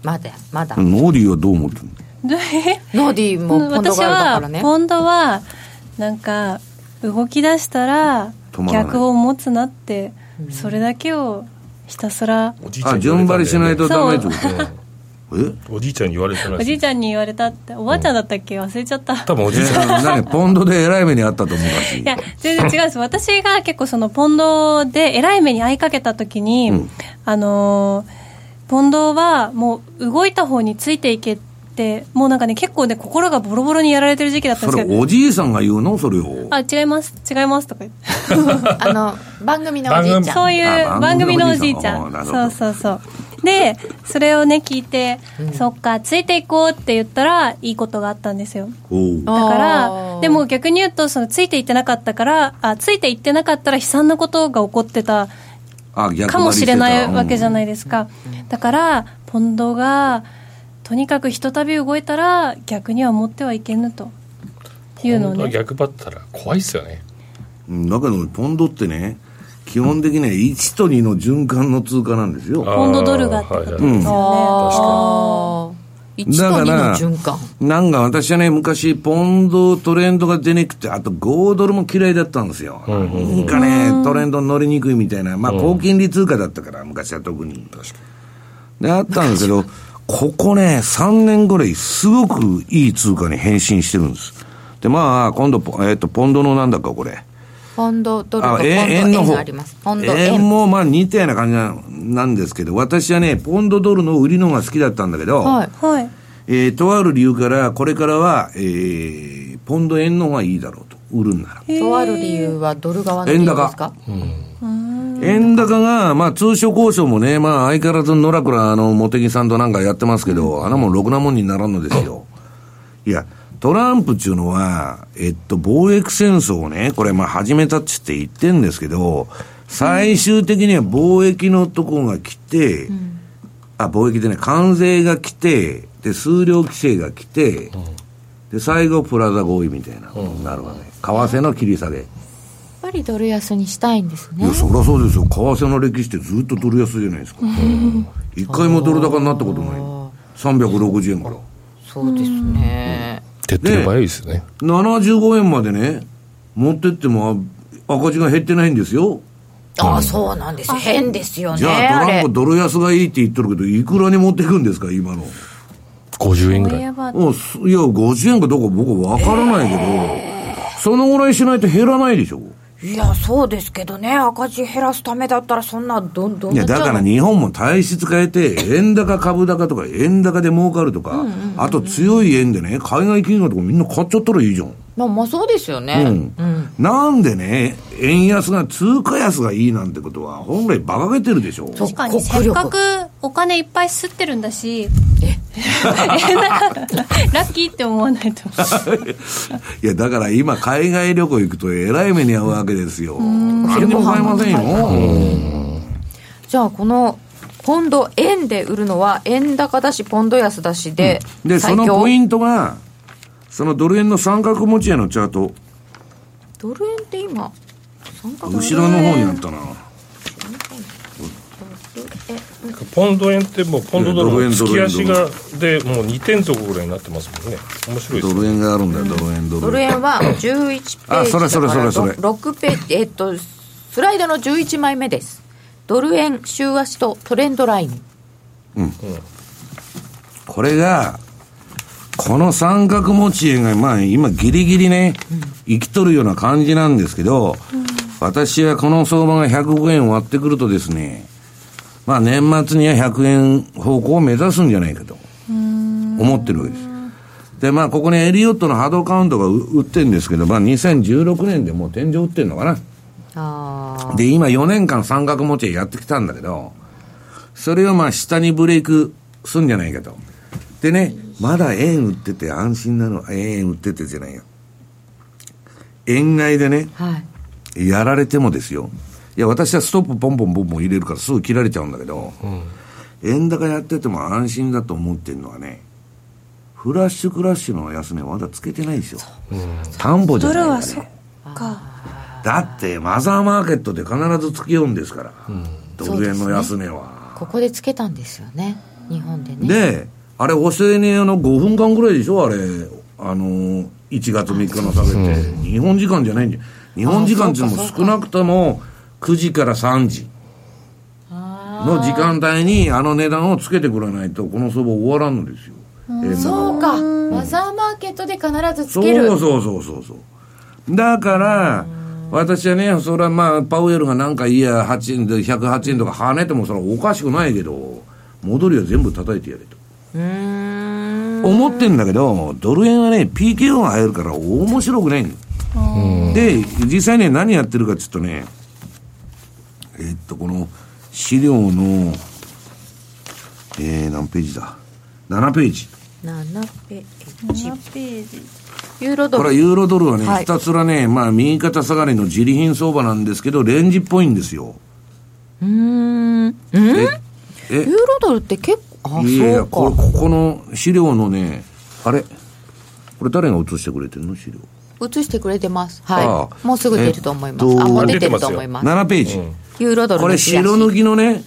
まだまだ。ノーリーはどう思ってる ノーディーもポンド私があるね。ポンドはなんか動き出したら逆を持つなってそれだけをひたすら。あ、順張りしないとダメってこうんとえおじいちゃんに言われたらおしい。じいちゃんに言われたって。おばあちゃんだったっけ？忘れちゃった。多分おじいちゃん。え 何？ポンドでえらい目にあったと思うかしい。や、全然違う。んです。私が結構そのポンドで偉い目に遭いかけた時に、うん。あのーポンドはもう動いた方についていけって、もうなんかね、結構ね、心がボロボロにやられてる時期だったんそれですけど、おじいさんが言うの？それを。あ、違います、違いますとか言って。あの番組のおじいちゃん。そういうあ番組のおじいち番ゃん。そうそうそう。で、それをね、聞いて、そっか、ついていこうって言ったら、いいことがあったんですよ。だからでも逆に言うと、そのついていってなかったから、あ、ついていってなかったら悲惨なことが起こってたあ逆かもしれないわけじゃいないですか。だから、ポンドが、とにかくひとたび動いたら、逆には持ってはいけぬと。いうのね。逆張ったら怖いっすよね。うんだけどポンドってね基本的には1と2の循環の通貨なんですよポンドドルがってことですよね。あー1と2の循環なんか私はね、昔、ポンドトレンドが出にくくて、あと5ドルも嫌いだったんですよ。なんかね、トレンドに乗りにくいみたいな、まあ、高金利通貨だったから、昔は特に。で、あったんですけど、ここね、3年ぐらい、すごくいい通貨に変身してるんです。で、まあ、今度、ポえっ、と、ポンドのなんだか、これ。ポンドドルとあポンド円があります。ポンド円。円もまあ似たような感じななんですけど、私はね、ポンドドルの売りの方が好きだったんだけど、はい。はい。えーとある理由から、これからは、えーポンド円の方がいいだろうと、売るんなら。とある理由はドル側の理由ですか？円高が、まあ通商交渉もね、まあ相変わらず野良倉の茂木さんとなんかやってますけど、あのもんろくなもんにならんのですよ。いや、トランプっていうのは、えっと、貿易戦争をね、これまあ始めたっつって言ってんですけど、最終的には貿易のとこが来て、あ、貿易でね、関税が来て、で、数量規制が来て、で、最後プラザ合意みたいなことになるわね。為替の切り下げ。やっぱりドル安にしたいんですねいや、そりゃそうですよ。為替の歴史ってずっとドル安じゃないですか。一回もドル高になったことない。360円から。そうですね手っ取り早いですね。75円までね、持ってってもあ赤字が減ってないんですよ。ああそうなんです。変ですよねじゃあトランプドル安がいいって言ってるけど、いくらに持っていくんですか、今の？50円ぐらい。もう？すいや、50円かどうか僕わからないけど、そのぐらいしないと減らないでしょ。いやそうですけどね。赤字減らすためだったらそんなどんどんいや、だから日本も体質変えて、円高株高とか、円高で儲かるとか、あと強い円でね、海外企業とかみんな買っちゃったらいいじゃん。まあまあそうですよね。うん。なんでね、円安が、通貨安がいいなんてことは、本来馬鹿げてるでしょ。確かに。せっかくお金いっぱい吸ってるんだし、え？なんかラッキーって思わないと。いや、だから今、海外旅行行くと、えらい目に遭うわけですよ。何にも買えませんよ。じゃあこのポンド円で売るのは円高だしポンド安だしで、で、そ最強。のポイントが、そのドル円の三角持ち屋のチャート、ドル円って今三角。後ろの方にあったな。ポンド円ってもうポンドドルの足がでもう2点底ぐらいになってますもんね。面白いですねドル円があるんだよ、ドル円、ドル円。ドル円は11ページあそれそれそれそれ。6ページえっとスライドの11枚目です。ドル円週足とトレンドライン。これが、この三角持ち円が、まあ今ギリギリね、生きとるような感じなんですけど、私はこの相場が105円割ってくるとですね、まあ年末には100円方向を目指すんじゃないかと、思ってるわけです。で、まあここにエリオットの波動カウントがう売ってるんですけど、まあ2016年でもう天井売ってるのかな。あで、今4年間三角持ちやってきたんだけど、それをまあ下にブレイクすんじゃないかと。でね、まだ円売ってて安心なの、円売っててじゃないよ。円買いでね、あはい。やられてもですよ。いや、私はストップポンポンポンポン入れるからすぐ切られちゃうんだけど、円高やってても安心だと思ってるのはね、フラッシュクラッシュの安値まだつけてないですよ。担保じゃドないからね。ルはそっか。だってマザーマーケットで必ずつけようんですから、ドル円の安値は、ここでつけたんですよね。日本でね。であれオセネの5分間ぐらいでしょ？あれ。あの1月3日の下げって、日本時間じゃないんじゃ。日本時間っていうのも少なくとも9時から3時。の時間帯にあの値段をつけてくれないとこの相場終わらんのですよ。円高はそうか。マザーマーケットで必ずつそうける。そうそうそうそうだから私はねそれはまあパウエルがなんかいや8円で108円とか跳ねてもそれはおかしくないけど戻りは全部叩いてやれと思ってんだけどドル円はね PKO が入るから面白くないので実際ね何やってるかっつうとねえっとこの資料のえー、何ページだ？7ページ。7ページ。7ページ。ユーロドル。これユーロドルはね、はい。ひたすらね、まあ、右肩下がりの自利品相場なんですけど、レンジっぽいんですよ。うーん。うん？え、え？ユー、ロドルって結構あいやいやこか。ここの資料のね、あれ？これ誰が映してくれてるの？資料。映してくれてます。あはあいもうすぐ出ると思います。えっとあもう出てる出てます。よと思います7ページ。ユーロドルこれ白抜きのね、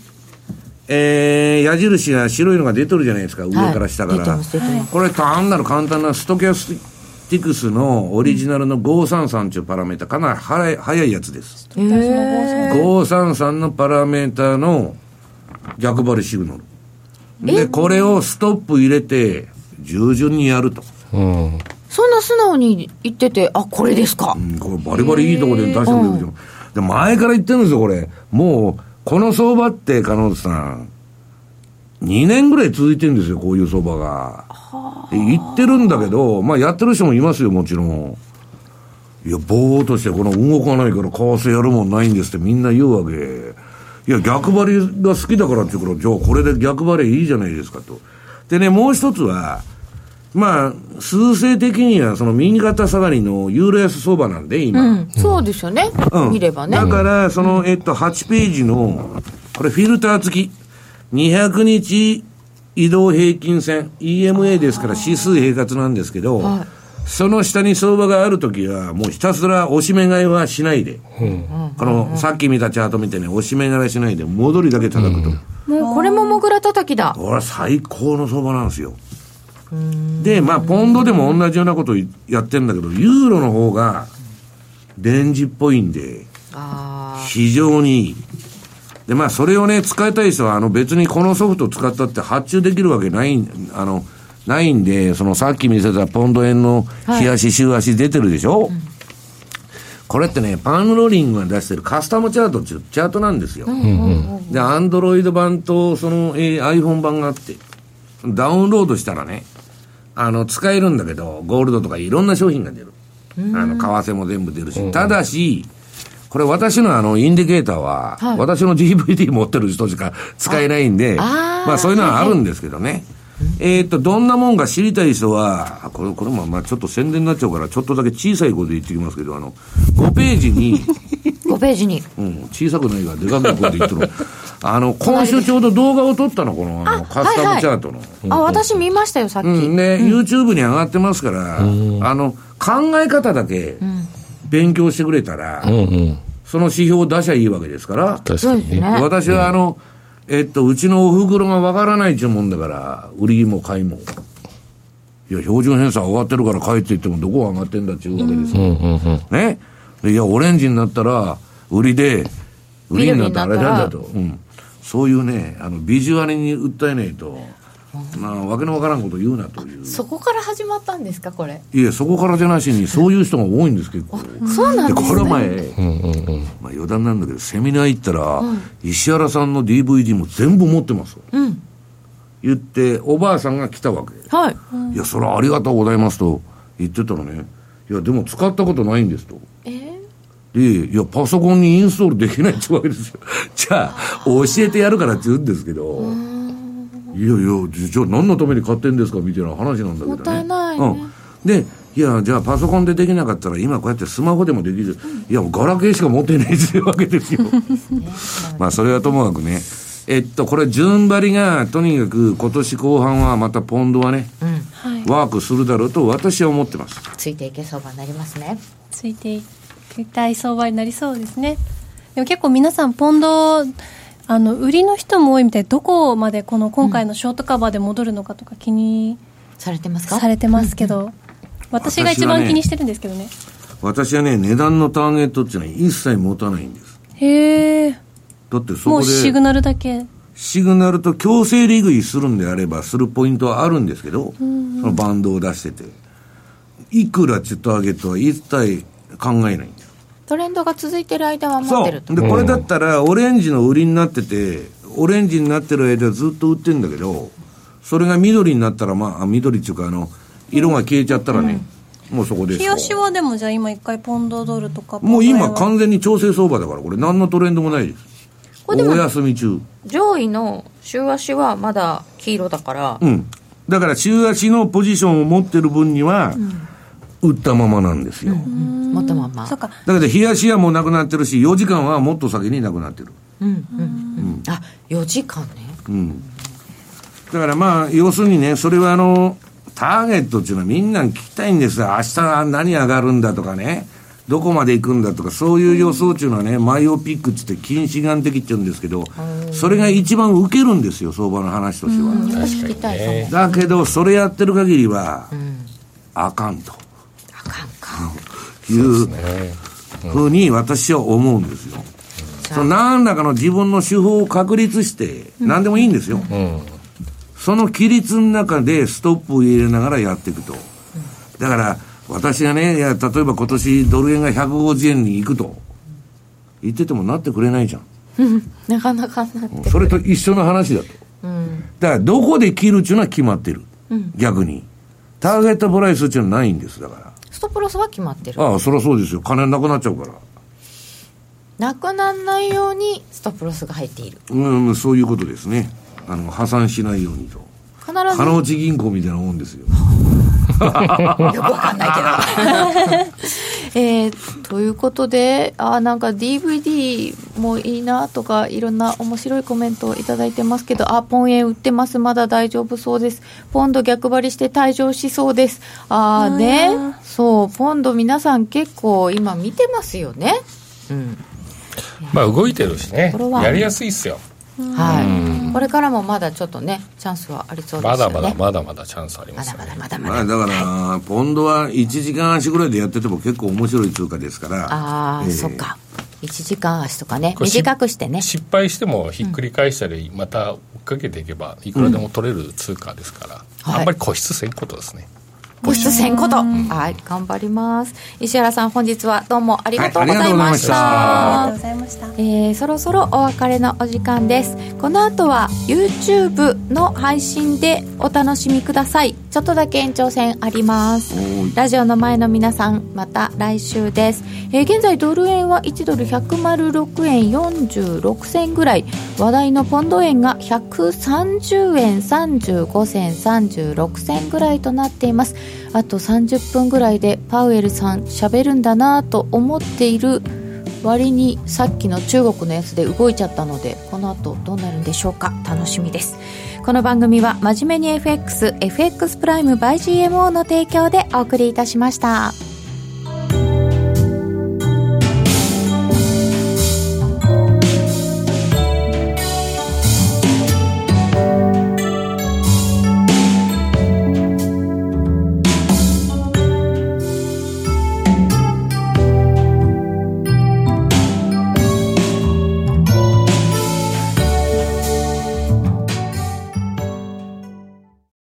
えー、矢印が白いのが出てるじゃないですか、上から下から。出てます出てます。これ単なる簡単なストキャスティクスのオリジナルの533というパラメータ、かなり早い早いやつです。へー。533のパラメータの逆張りシグナル。で、これをストップ入れて、従順にやると。うんそんな素直に言っててあこれですかうん、これバリバリいいところで出してくれるじゃん。で、前から言ってるんですよ、これ。もう、この相場って、加納さん、2年ぐらい続いてるんですよ、こういう相場が。で言ってるんだけど、まあやってる人もいますよ、もちろん。いや、ぼーっとして、この動かないから為替やるもんないんですってみんな言うわけ。いや、逆張りが好きだからって言うから、じゃあこれで逆張りいいじゃないですかと。でね、もう一つは、まあ、数勢的にはその右肩下がりのユーロ安相場なんで、今。うんそうですよねうん見ればねだから、その、えっと、8ページの、これフィルター付き。200日移動平均線。EMA ですから指数平滑なんですけど、はいその下に相場があるときは、もうひたすら押し目買いはしないで。この、さっき見たチャート見てね、押し目買いしないで、戻りだけ叩くと。もうこれもモグラ叩きだこれは最高の相場なんですよ。で、まあ、ポンドでも同じようなことをやってんだけど、ユーロの方が、レンジっぽいんで、あ非常にいい。で、まあ、それをね、使いたい人は、あの、別にこのソフト使ったって発注できるわけない、あの、ないんで、そのさっき見せたポンド円の日足、週足出てるでしょ、これってね、パンローリングが出してるカスタムチャートっていうチャートなんですよ。で、アンドロイド版とその、えー iPhone 版があって、ダウンロードしたらね、あの、使えるんだけど、ゴールドとかいろんな商品が出る。あの、為替も全部出るし。ただし、これ私のあの、インディケーターは、はい私の DVD 持ってる人しか使えないんで、あまあそういうのはあるんですけどね。えーっと、どんなもんか知りたい人は、あこれ、これもまあちょっと宣伝になっちゃうから、ちょっとだけ小さい声で言ってきますけど、あの、5ページに、5ページに。うん、小さくないからでかく声で言ってる。あの、今週ちょうど動画を撮ったの、この、あの、カスタムチャートの。あ私見ましたよさっき、うん、ね、YouTube に上がってますから、あの、考え方だけ勉強してくれたら、うんうん。その指標を出しゃいいわけですから、確かにね。そうですね。私はあの、えっと、うちのお袋がわからないっちゅうもんだから、売りも買いも。いや、標準偏差上がってるから買いって言っても、どこが上がってんだっちゅうわけですよ。うんうんうんね。でいや、オレンジになったら、売りで、売りになったらあれなんだと。うん。そういうね、あの、ビジュアルに訴えないと、まあ、わけのわからんこと言うなという。そこから始まったんですかこれ？いや、そこからじゃなしに、そういう人が多いんです、結構。そうなんで、ですねこの前、うんうんうんまあ余談なんだけど、セミナー行ったら、石原さんの DVD も全部持ってます。うん言って、おばあさんが来たわけ。はいいや、それはありがとうございますと言ってたらね、いや、でも使ったことないんですと。えで、いや、パソコンにインストールできないってわけですよ。じゃあ、教えてやるからって言うんですけど、いやいや、じじゃあ何のために買ってんですかみたいな話なんだけどね。もったいないねうん。で、いや、じゃあパソコンでできなかったら、今こうやってスマホでもできる。いや、もうガラケーしか持ってないっていうわけですよ。まあ、それはともかくね。えっと、これ、順張りが、とにかく今年後半はまたポンドはね、はいワークするだろうと私は思ってます。ついていけそうになりますねついてい痛い相場になりそうですねでも結構皆さんポンドあの売りの人も多いみたいでどこまでこの今回のショートカバーで戻るのかとか気にされてますか？されてますけど、私が一番気にしてるんですけどね私はね、値段のターゲットっていうのは一切持たないんです。へえだってそこもうシグで、ナルだけシグナルと強制利食いするんであれば、するポイントはあるんですけど、そのバンドを出してて。いくらってターゲットは一切考えないんです。トレンドが続いてる間は持そう。ってるとで、これだったら、オレンジの売りになってて、オレンジになってる間ずっと売ってんだけど、それが緑になったら、まあ、あ緑っていうか、あの、色が消えちゃったらね、もうそこです日吉はでもじゃあ今一回ポンドドルとかもう今完全に調整相場だから、これ何のトレンドもないです。これでもお休み中。上位の週足はまだ黄色だから、うん。だから週足のポジションを持ってる分には、売ったままなんですよ。持ったまま。そうか。だけど、日足はもうなくなってるし、4時間はもっと先になくなってる。うんうんうん。あ4時間ね。うん。だからまあ、要するにね、それはあの、ターゲットっていうのはみんな聞きたいんですよ。明日何上がるんだとかね。どこまで行くんだとか、そういう予想っていうのはね、マイオピックって言って近視眼的って言うんですけど、それが一番受けるんですよ、相場の話としては。聞きたいかも、ねだけど、それやってる限りは、あかんというねふうに私は思うんですよ。その何らかの自分の手法を確立して、何でもいいんですよ。うんその規律の中でストップを入れながらやっていくと。だから、私がね、いや、例えば今年ドル円が150円に行くと言っててもなってくれないじゃん。なかなかなってそれと一緒の話だと。うんだから、どこで切るっていうのは決まってる。逆に。ターゲットプライスっていうのはないんです、だから。ストップロスは決まってるああ、そりゃそうですよ。金なくなっちゃうから。なくならないようにストップロスが入っているうん、そういうことですね。あの、破産しないようにと。必金ず内銀行みたいなもんですよ。よくわかんないけど。えー、ということで、あなんか DVD もいいなとか、いろんな面白いコメントをいただいてますけど、あ、ポン円売ってます、まだ大丈夫そうです。ポンド逆張りして退場しそうです。あーね、そう、ポンド皆さん結構今見てますよね。うん。まあ動いてるしねこれはやりやすいっすよはい。これからもまだちょっとね、チャンスはありそうですよね。まだまだまだまだチャンスありまますね。まだまだまだまあだから、ポンドは1時間足ぐらいでやってても結構面白い通貨ですから。ああ、ええ。そっか。1時間足とかね、短くしてね。失敗してもひっくり返したりまた追っかけていけばいくらでも取れる通貨ですから、はい。あんまり固執せんことですね保湿せんこと。はい、頑張ります。石原さん、本日はどうもありがとうございました。はいありがとうございました。えーそろそろお別れのお時間です。この後は YouTube の配信でお楽しみください。ちょっとだけ延長戦あります。ラジオの前の皆さんまた来週です、えー現在ドル円は1ドル106円46銭ぐらい。話題のポンド円が130円35銭36銭ぐらいとなっていますあと30分ぐらいでパウエルさん喋るんだなと思っている割にさっきの中国のやつで動いちゃったのでこの後どうなるんでしょうか。楽しみです。この番組は真面目に FXFX プライム by GMO の提供でお送りいたしました。